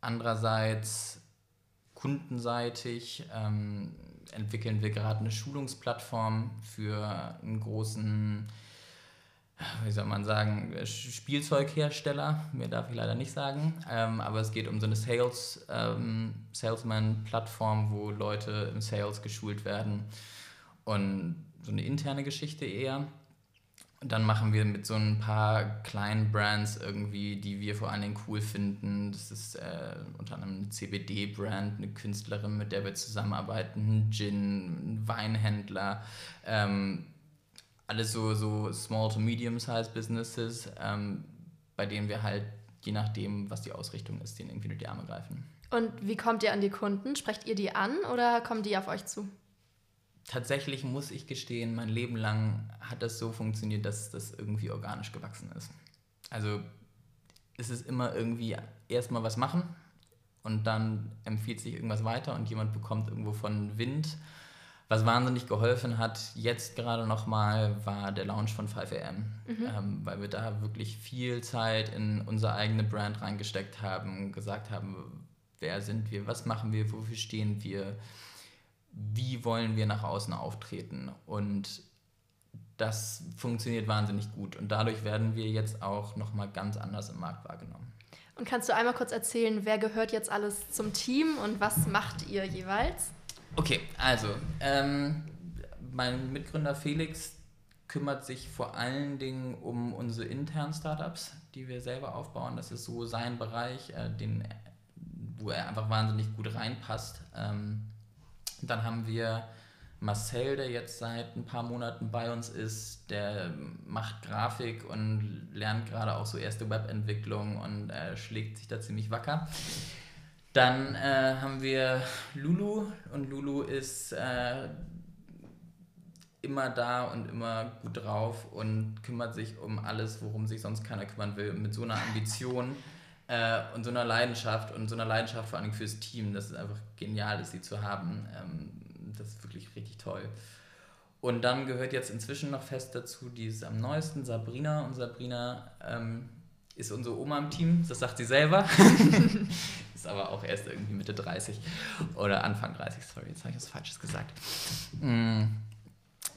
Speaker 2: andererseits kundenseitig ähm, entwickeln wir gerade eine Schulungsplattform für einen großen, wie soll man sagen, Spielzeughersteller. Mehr darf ich leider nicht sagen. Ähm, aber es geht um so eine Sales, ähm, Salesman-Plattform, wo Leute im Sales geschult werden. Und so eine interne Geschichte eher. Und dann machen wir mit so ein paar kleinen Brands irgendwie, die wir vor allen Dingen cool finden. Das ist äh, unter anderem eine CBD-Brand, eine Künstlerin, mit der wir zusammenarbeiten, ein Gin, ein Weinhändler. Ähm, alles so, so small to medium-sized Businesses, ähm, bei denen wir halt, je nachdem, was die Ausrichtung ist, denen irgendwie nur die Arme greifen.
Speaker 1: Und wie kommt ihr an die Kunden? Sprecht ihr die an oder kommen die auf euch zu?
Speaker 2: tatsächlich muss ich gestehen, mein Leben lang hat das so funktioniert, dass das irgendwie organisch gewachsen ist. Also es ist immer irgendwie erstmal was machen und dann empfiehlt sich irgendwas weiter und jemand bekommt irgendwo von Wind. Was wahnsinnig geholfen hat, jetzt gerade nochmal, war der Launch von 5am, mhm. ähm, weil wir da wirklich viel Zeit in unsere eigene Brand reingesteckt haben, gesagt haben, wer sind wir, was machen wir, wofür stehen wir, wie wollen wir nach außen auftreten. Und das funktioniert wahnsinnig gut. Und dadurch werden wir jetzt auch nochmal ganz anders im Markt wahrgenommen.
Speaker 1: Und kannst du einmal kurz erzählen, wer gehört jetzt alles zum Team und was macht ihr jeweils?
Speaker 2: Okay, also ähm, mein Mitgründer Felix kümmert sich vor allen Dingen um unsere internen Startups, die wir selber aufbauen. Das ist so sein Bereich, äh, den, wo er einfach wahnsinnig gut reinpasst. Ähm, dann haben wir Marcel, der jetzt seit ein paar Monaten bei uns ist, der macht Grafik und lernt gerade auch so erste Webentwicklung und äh, schlägt sich da ziemlich wacker. Dann äh, haben wir Lulu und Lulu ist äh, immer da und immer gut drauf und kümmert sich um alles, worum sich sonst keiner kümmern will, mit so einer Ambition äh, und so einer Leidenschaft und so einer Leidenschaft vor allem fürs Team. Das ist einfach genial, sie zu haben. Ähm, das ist wirklich richtig toll. Und dann gehört jetzt inzwischen noch fest dazu, die ist am neuesten, Sabrina. Und Sabrina ähm, ist unsere Oma im Team, das sagt sie selber. ist aber auch erst irgendwie Mitte 30 oder Anfang 30, sorry, jetzt habe ich was Falsches gesagt. Mm.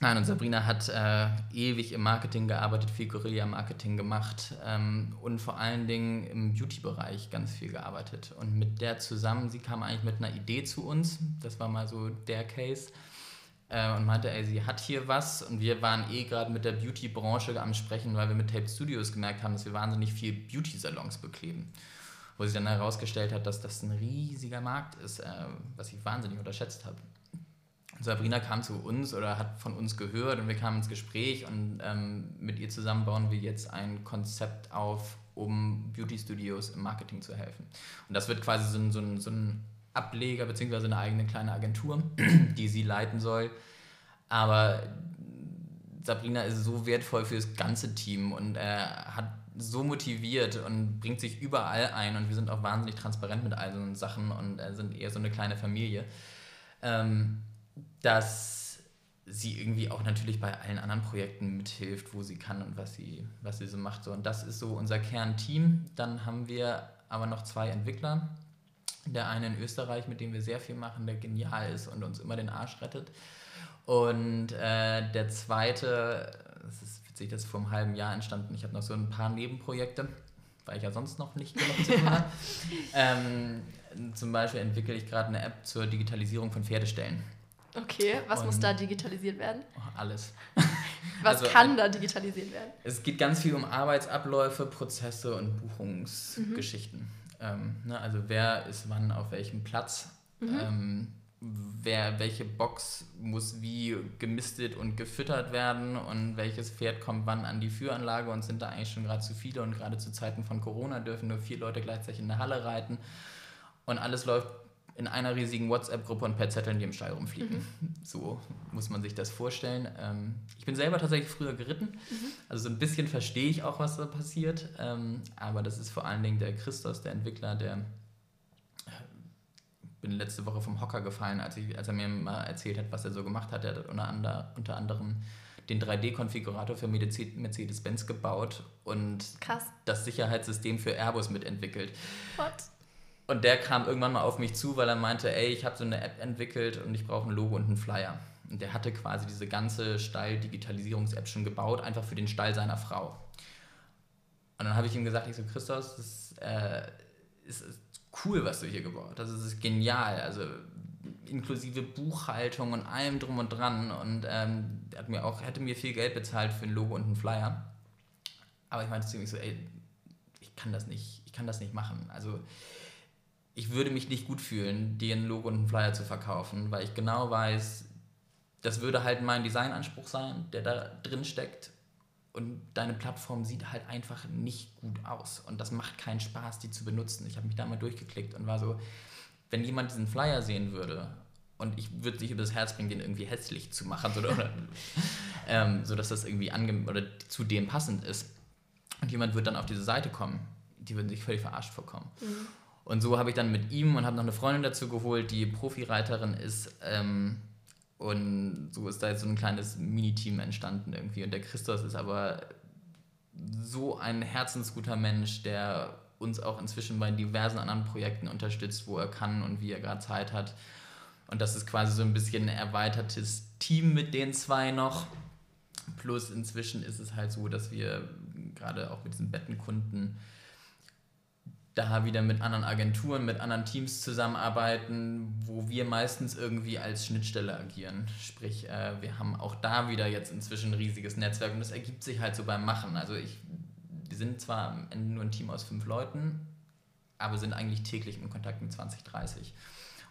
Speaker 2: Nein, und Sabrina hat äh, ewig im Marketing gearbeitet, viel Guerilla-Marketing gemacht ähm, und vor allen Dingen im Beauty-Bereich ganz viel gearbeitet. Und mit der zusammen, sie kam eigentlich mit einer Idee zu uns, das war mal so der Case, äh, und meinte, ey, sie hat hier was. Und wir waren eh gerade mit der Beauty-Branche am Sprechen, weil wir mit Tape Studios gemerkt haben, dass wir wahnsinnig viel Beauty-Salons bekleben. Wo sich dann herausgestellt hat, dass das ein riesiger Markt ist, äh, was ich wahnsinnig unterschätzt habe. Sabrina kam zu uns oder hat von uns gehört und wir kamen ins Gespräch und ähm, mit ihr zusammen bauen wir jetzt ein Konzept auf, um Beauty Studios im Marketing zu helfen. Und das wird quasi so ein, so ein, so ein Ableger bzw. eine eigene kleine Agentur, die sie leiten soll. Aber Sabrina ist so wertvoll für das ganze Team und er hat so motiviert und bringt sich überall ein und wir sind auch wahnsinnig transparent mit all so Sachen und äh, sind eher so eine kleine Familie. Ähm, dass sie irgendwie auch natürlich bei allen anderen Projekten mithilft, wo sie kann und was sie, was sie so macht. So. Und das ist so unser Kernteam. Dann haben wir aber noch zwei Entwickler. Der eine in Österreich, mit dem wir sehr viel machen, der genial ist und uns immer den Arsch rettet. Und äh, der zweite, das ist witzig, das ist vor einem halben Jahr entstanden. Ich habe noch so ein paar Nebenprojekte, weil ich ja sonst noch nicht genug zu tun habe. Ähm, zum Beispiel entwickle ich gerade eine App zur Digitalisierung von Pferdestellen.
Speaker 1: Okay, was und muss da digitalisiert werden?
Speaker 2: Alles.
Speaker 1: was also, kann da digitalisiert werden?
Speaker 2: Es geht ganz viel um Arbeitsabläufe, Prozesse und Buchungsgeschichten. Mhm. Ähm, ne, also wer ist wann auf welchem Platz? Mhm. Ähm, wer, welche Box muss wie gemistet und gefüttert werden und welches Pferd kommt wann an die Führanlage und sind da eigentlich schon gerade zu viele und gerade zu Zeiten von Corona dürfen nur vier Leute gleichzeitig in der Halle reiten und alles läuft in einer riesigen WhatsApp-Gruppe und per Zetteln, die im Stall rumfliegen. Mhm. So muss man sich das vorstellen. Ähm, ich bin selber tatsächlich früher geritten, mhm. also so ein bisschen verstehe ich auch, was da passiert. Ähm, aber das ist vor allen Dingen der Christos, der Entwickler, der äh, bin letzte Woche vom Hocker gefallen, als, ich, als er mir mal erzählt hat, was er so gemacht hat. Er hat unter, ander, unter anderem den 3D-Konfigurator für Mercedes-Benz gebaut und
Speaker 1: Krass.
Speaker 2: das Sicherheitssystem für Airbus mitentwickelt.
Speaker 1: What?
Speaker 2: Und der kam irgendwann mal auf mich zu, weil er meinte, ey, ich habe so eine App entwickelt und ich brauche ein Logo und einen Flyer. Und der hatte quasi diese ganze Stall-Digitalisierungs-App schon gebaut, einfach für den Stall seiner Frau. Und dann habe ich ihm gesagt, ich so, Christos, das äh, ist, ist, cool, was du hier gebaut hast. Das ist genial. Also inklusive Buchhaltung und allem drum und dran. Und ähm, er hat mir auch, hätte mir viel Geld bezahlt für ein Logo und einen Flyer. Aber ich meinte ihm so, ey, ich kann das nicht, ich kann das nicht machen. Also ich würde mich nicht gut fühlen, dir ein Logo und einen Flyer zu verkaufen, weil ich genau weiß, das würde halt mein Designanspruch sein, der da drin steckt. Und deine Plattform sieht halt einfach nicht gut aus. Und das macht keinen Spaß, die zu benutzen. Ich habe mich da mal durchgeklickt und war so, wenn jemand diesen Flyer sehen würde und ich würde sich über das Herz bringen, den irgendwie hässlich zu machen, oder, oder ähm, sodass das irgendwie ange oder zu dem passend ist. Und jemand würde dann auf diese Seite kommen, die würden sich völlig verarscht vorkommen. Mhm. Und so habe ich dann mit ihm und habe noch eine Freundin dazu geholt, die Profireiterin ist. Ähm, und so ist da jetzt so ein kleines Miniteam entstanden irgendwie. Und der Christos ist aber so ein herzensguter Mensch, der uns auch inzwischen bei diversen anderen Projekten unterstützt, wo er kann und wie er gerade Zeit hat. Und das ist quasi so ein bisschen ein erweitertes Team mit den zwei noch. Plus inzwischen ist es halt so, dass wir gerade auch mit diesen Bettenkunden da wieder mit anderen Agenturen, mit anderen Teams zusammenarbeiten, wo wir meistens irgendwie als Schnittstelle agieren. Sprich, äh, wir haben auch da wieder jetzt inzwischen ein riesiges Netzwerk und das ergibt sich halt so beim Machen. Also ich, wir sind zwar am Ende nur ein Team aus fünf Leuten, aber sind eigentlich täglich in Kontakt mit 20, 30.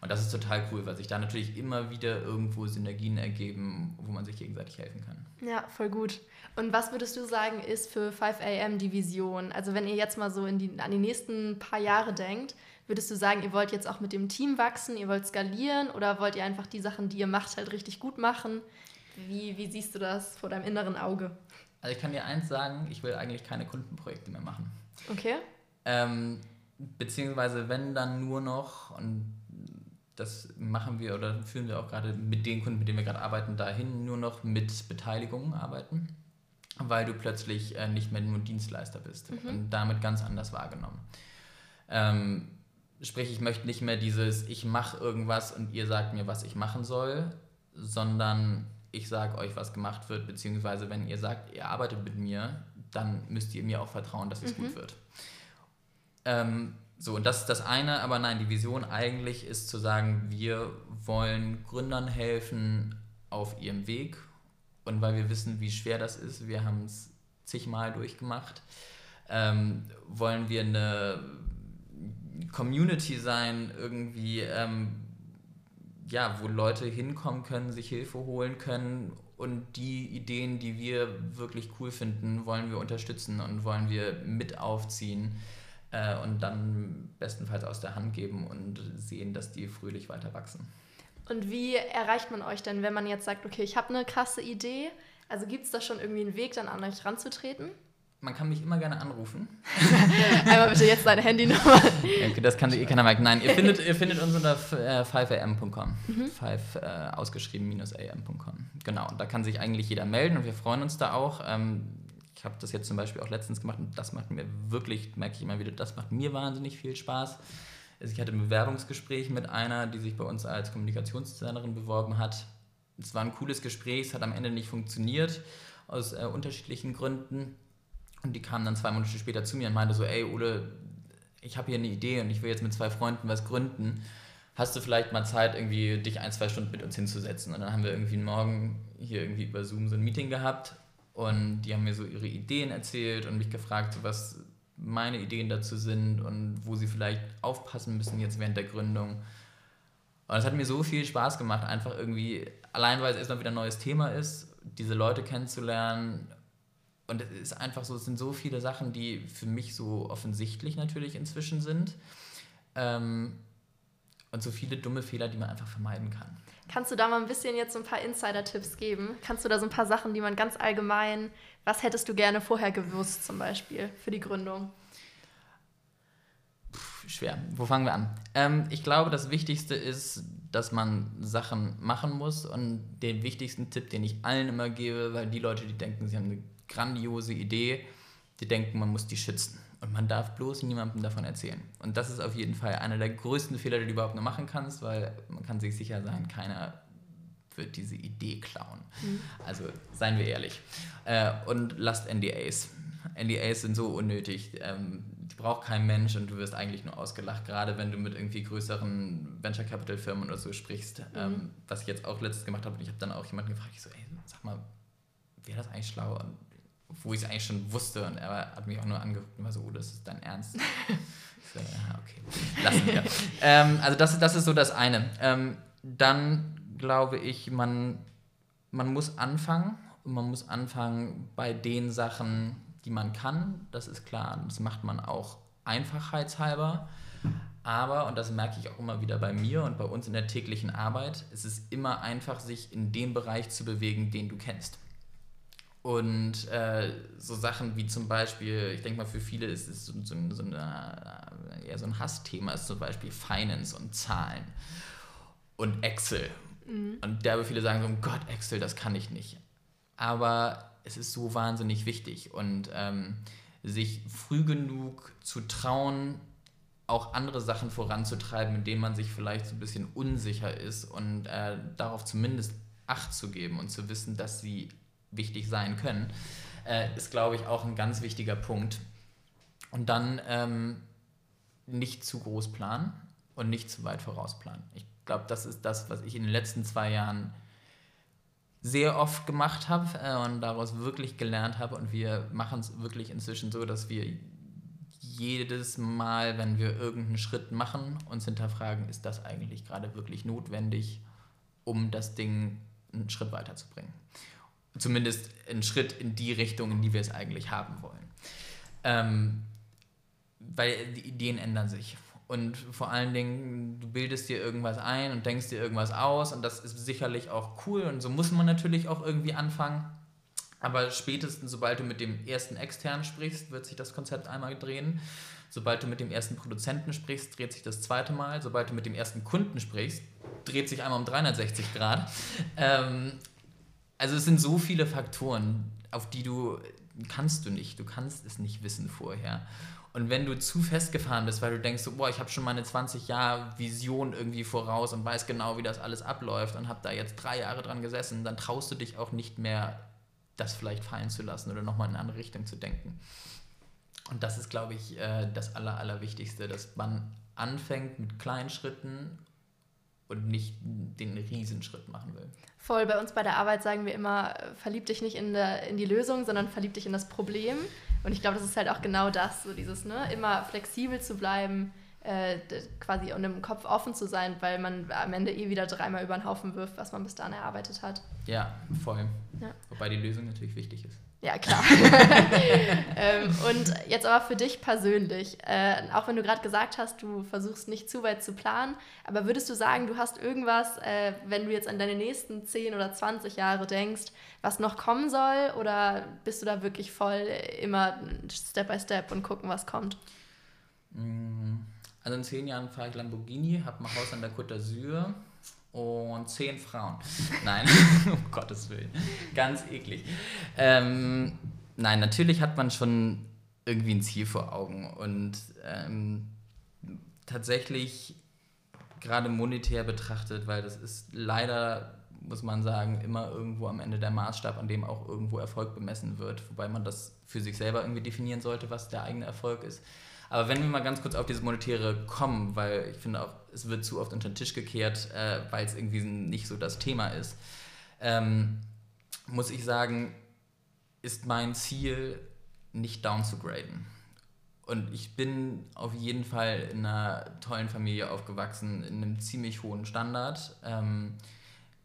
Speaker 2: Und das ist total cool, weil sich da natürlich immer wieder irgendwo Synergien ergeben, wo man sich gegenseitig helfen kann.
Speaker 1: Ja, voll gut. Und was würdest du sagen, ist für 5am die Vision? Also wenn ihr jetzt mal so in die, an die nächsten paar Jahre denkt, würdest du sagen, ihr wollt jetzt auch mit dem Team wachsen, ihr wollt skalieren oder wollt ihr einfach die Sachen, die ihr macht, halt richtig gut machen? Wie, wie siehst du das vor deinem inneren Auge?
Speaker 2: Also ich kann dir eins sagen, ich will eigentlich keine Kundenprojekte mehr machen.
Speaker 1: Okay.
Speaker 2: Ähm, beziehungsweise wenn dann nur noch, und das machen wir oder führen wir auch gerade mit den Kunden, mit denen wir gerade arbeiten, dahin nur noch mit Beteiligung arbeiten, weil du plötzlich äh, nicht mehr nur Dienstleister bist mhm. und damit ganz anders wahrgenommen. Ähm, sprich, ich möchte nicht mehr dieses, ich mache irgendwas und ihr sagt mir, was ich machen soll, sondern ich sage euch, was gemacht wird, beziehungsweise wenn ihr sagt, ihr arbeitet mit mir, dann müsst ihr mir auch vertrauen, dass es mhm. gut wird. Ähm, so, und das ist das eine, aber nein, die Vision eigentlich ist zu sagen, wir wollen Gründern helfen auf ihrem Weg. Und weil wir wissen, wie schwer das ist, wir haben es zigmal durchgemacht, ähm, wollen wir eine Community sein, irgendwie, ähm, ja, wo Leute hinkommen können, sich Hilfe holen können und die Ideen, die wir wirklich cool finden, wollen wir unterstützen und wollen wir mit aufziehen äh, und dann bestenfalls aus der Hand geben und sehen, dass die fröhlich weiter wachsen.
Speaker 1: Und wie erreicht man euch denn, wenn man jetzt sagt, okay, ich habe eine krasse Idee? Also gibt es da schon irgendwie einen Weg, dann an euch ranzutreten?
Speaker 2: man kann mich immer gerne anrufen.
Speaker 1: Einmal bitte jetzt deine Handynummer.
Speaker 2: Okay, das kann ihr keiner merken. Nein, ihr findet, ihr findet uns unter 5am.com. Mhm. 5 äh, ausgeschrieben am.com. Genau, und da kann sich eigentlich jeder melden und wir freuen uns da auch. Ähm, ich habe das jetzt zum Beispiel auch letztens gemacht und das macht mir wirklich, merke ich immer wieder, das macht mir wahnsinnig viel Spaß. Also ich hatte ein Bewerbungsgespräch mit einer, die sich bei uns als Kommunikationsdesignerin beworben hat. Es war ein cooles Gespräch, es hat am Ende nicht funktioniert, aus äh, unterschiedlichen Gründen. Und die kam dann zwei Monate später zu mir und meinte so, ey Ole, ich habe hier eine Idee und ich will jetzt mit zwei Freunden was gründen. Hast du vielleicht mal Zeit, irgendwie dich ein, zwei Stunden mit uns hinzusetzen? Und dann haben wir irgendwie morgen hier irgendwie über Zoom so ein Meeting gehabt und die haben mir so ihre Ideen erzählt und mich gefragt, was meine Ideen dazu sind und wo sie vielleicht aufpassen müssen jetzt während der Gründung. Und es hat mir so viel Spaß gemacht, einfach irgendwie, allein weil es erstmal wieder ein neues Thema ist, diese Leute kennenzulernen und es ist einfach so, es sind so viele Sachen, die für mich so offensichtlich natürlich inzwischen sind. Ähm, und so viele dumme Fehler, die man einfach vermeiden kann.
Speaker 1: Kannst du da mal ein bisschen jetzt so ein paar Insider-Tipps geben? Kannst du da so ein paar Sachen, die man ganz allgemein, was hättest du gerne vorher gewusst zum Beispiel für die Gründung?
Speaker 2: Puh, schwer. Wo fangen wir an? Ähm, ich glaube, das Wichtigste ist, dass man Sachen machen muss. Und den wichtigsten Tipp, den ich allen immer gebe, weil die Leute, die denken, sie haben eine grandiose Idee, die denken, man muss die schützen. Und man darf bloß niemandem davon erzählen. Und das ist auf jeden Fall einer der größten Fehler, die du überhaupt nur machen kannst, weil man kann sich sicher sein, keiner wird diese Idee klauen. Mhm. Also seien wir ehrlich. Äh, und lasst NDAs. NDAs sind so unnötig. Ähm, die braucht kein Mensch und du wirst eigentlich nur ausgelacht, gerade wenn du mit irgendwie größeren Venture Capital Firmen oder so sprichst. Mhm. Ähm, was ich jetzt auch letztens gemacht habe, ich habe dann auch jemanden gefragt, ich so, ey, sag mal, wäre das eigentlich schlau? Und wo ich es eigentlich schon wusste und er hat mich auch nur angeguckt und war so, oh, das ist dein Ernst. so, ja, okay, lassen wir. ähm, also das, das ist so das eine. Ähm, dann glaube ich, man, man muss anfangen und man muss anfangen bei den Sachen, die man kann, das ist klar, das macht man auch einfachheitshalber. Aber, und das merke ich auch immer wieder bei mir und bei uns in der täglichen Arbeit, es ist immer einfach, sich in dem Bereich zu bewegen, den du kennst. Und äh, so Sachen wie zum Beispiel, ich denke mal, für viele ist es so, so, so, eine, eher so ein Hassthema, ist zum Beispiel Finance und Zahlen und Excel. Mhm. Und da viele sagen so, oh Gott, Excel, das kann ich nicht. Aber es ist so wahnsinnig wichtig und ähm, sich früh genug zu trauen, auch andere Sachen voranzutreiben, in denen man sich vielleicht so ein bisschen unsicher ist und äh, darauf zumindest Acht zu geben und zu wissen, dass sie wichtig sein können, äh, ist, glaube ich, auch ein ganz wichtiger Punkt. Und dann ähm, nicht zu groß planen und nicht zu weit vorausplanen. Ich glaube, das ist das, was ich in den letzten zwei Jahren sehr oft gemacht habe äh, und daraus wirklich gelernt habe. Und wir machen es wirklich inzwischen so, dass wir jedes Mal, wenn wir irgendeinen Schritt machen, uns hinterfragen, ist das eigentlich gerade wirklich notwendig, um das Ding einen Schritt weiterzubringen zumindest einen Schritt in die Richtung, in die wir es eigentlich haben wollen. Ähm, weil die Ideen ändern sich. Und vor allen Dingen, du bildest dir irgendwas ein und denkst dir irgendwas aus und das ist sicherlich auch cool und so muss man natürlich auch irgendwie anfangen. Aber spätestens, sobald du mit dem ersten Externen sprichst, wird sich das Konzept einmal drehen. Sobald du mit dem ersten Produzenten sprichst, dreht sich das zweite Mal. Sobald du mit dem ersten Kunden sprichst, dreht sich einmal um 360 Grad. Ähm, also es sind so viele Faktoren, auf die du kannst du nicht, du kannst es nicht wissen vorher. Und wenn du zu festgefahren bist, weil du denkst, so, boah, ich habe schon meine 20 Jahre Vision irgendwie voraus und weiß genau, wie das alles abläuft und habe da jetzt drei Jahre dran gesessen, dann traust du dich auch nicht mehr, das vielleicht fallen zu lassen oder nochmal in eine andere Richtung zu denken. Und das ist, glaube ich, äh, das Aller, Allerwichtigste, dass man anfängt mit kleinen Schritten und nicht den Riesenschritt machen will.
Speaker 1: Voll, bei uns bei der Arbeit sagen wir immer, verlieb dich nicht in, der, in die Lösung, sondern verlieb dich in das Problem. Und ich glaube, das ist halt auch genau das, so dieses, ne, immer flexibel zu bleiben, äh, quasi und im Kopf offen zu sein, weil man am Ende eh wieder dreimal über den Haufen wirft, was man bis dahin erarbeitet hat.
Speaker 2: Ja, voll. Ja. Wobei die Lösung natürlich wichtig ist.
Speaker 1: Ja, klar. ähm, und jetzt aber für dich persönlich, äh, auch wenn du gerade gesagt hast, du versuchst nicht zu weit zu planen, aber würdest du sagen, du hast irgendwas, äh, wenn du jetzt an deine nächsten 10 oder 20 Jahre denkst, was noch kommen soll? Oder bist du da wirklich voll immer Step by Step und gucken, was kommt?
Speaker 2: Mm, also in 10 Jahren fahre ich Lamborghini, habe ein Haus an der Côte d'Azur und zehn Frauen. Nein, um Gottes Willen. Ganz eklig. Ähm, nein, natürlich hat man schon irgendwie ein Ziel vor Augen und ähm, tatsächlich gerade monetär betrachtet, weil das ist leider, muss man sagen, immer irgendwo am Ende der Maßstab, an dem auch irgendwo Erfolg bemessen wird, wobei man das für sich selber irgendwie definieren sollte, was der eigene Erfolg ist. Aber wenn wir mal ganz kurz auf dieses Monetäre kommen, weil ich finde auch, es wird zu oft unter den Tisch gekehrt, äh, weil es irgendwie nicht so das Thema ist, ähm, muss ich sagen, ist mein Ziel, nicht down zu graden. Und ich bin auf jeden Fall in einer tollen Familie aufgewachsen, in einem ziemlich hohen Standard. Ähm,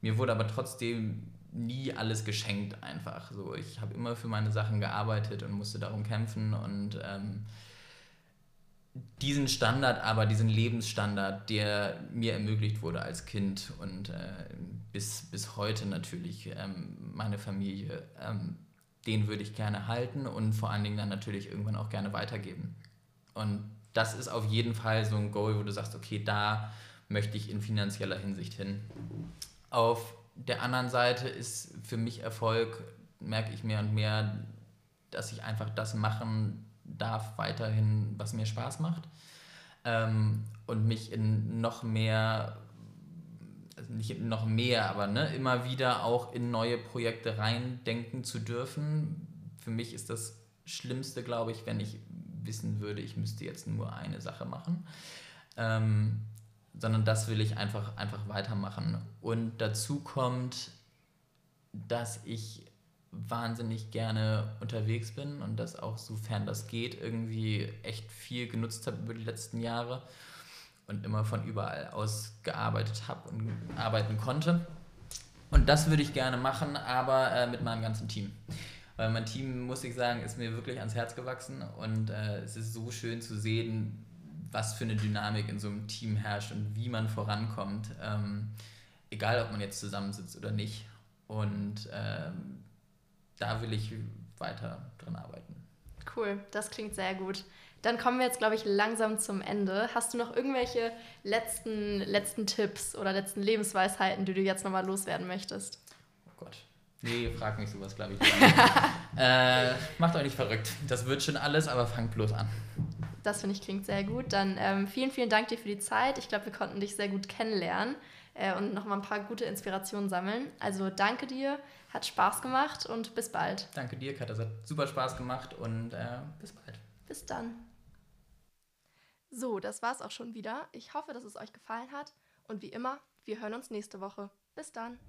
Speaker 2: mir wurde aber trotzdem nie alles geschenkt einfach. So, ich habe immer für meine Sachen gearbeitet und musste darum kämpfen und ähm, diesen Standard, aber diesen Lebensstandard, der mir ermöglicht wurde als Kind und äh, bis, bis heute natürlich ähm, meine Familie, ähm, den würde ich gerne halten und vor allen Dingen dann natürlich irgendwann auch gerne weitergeben. Und das ist auf jeden Fall so ein Goal, wo du sagst, okay, da möchte ich in finanzieller Hinsicht hin. Auf der anderen Seite ist für mich Erfolg, merke ich mehr und mehr, dass ich einfach das machen darf weiterhin, was mir Spaß macht. Ähm, und mich in noch mehr, also nicht noch mehr, aber ne, immer wieder auch in neue Projekte reindenken zu dürfen. Für mich ist das Schlimmste, glaube ich, wenn ich wissen würde, ich müsste jetzt nur eine Sache machen. Ähm, sondern das will ich einfach, einfach weitermachen. Und dazu kommt, dass ich wahnsinnig gerne unterwegs bin und das auch, sofern das geht, irgendwie echt viel genutzt habe über die letzten Jahre und immer von überall aus gearbeitet habe und arbeiten konnte. Und das würde ich gerne machen, aber äh, mit meinem ganzen Team. Weil mein Team, muss ich sagen, ist mir wirklich ans Herz gewachsen und äh, es ist so schön zu sehen, was für eine Dynamik in so einem Team herrscht und wie man vorankommt. Ähm, egal, ob man jetzt zusammensitzt oder nicht. Und ähm, da will ich weiter dran arbeiten.
Speaker 1: Cool, das klingt sehr gut. Dann kommen wir jetzt, glaube ich, langsam zum Ende. Hast du noch irgendwelche letzten, letzten Tipps oder letzten Lebensweisheiten, die du jetzt nochmal loswerden möchtest?
Speaker 2: Oh Gott. Nee, frag mich sowas, glaube ich. äh, macht euch nicht verrückt. Das wird schon alles, aber fangt bloß an.
Speaker 1: Das finde ich klingt sehr gut. Dann ähm, vielen, vielen Dank dir für die Zeit. Ich glaube, wir konnten dich sehr gut kennenlernen äh, und nochmal ein paar gute Inspirationen sammeln. Also danke dir, hat Spaß gemacht und bis bald.
Speaker 2: Danke dir, Katja. Es hat super Spaß gemacht und äh, bis bald.
Speaker 1: Bis dann. So, das war's auch schon wieder. Ich hoffe, dass es euch gefallen hat. Und wie immer, wir hören uns nächste Woche. Bis dann.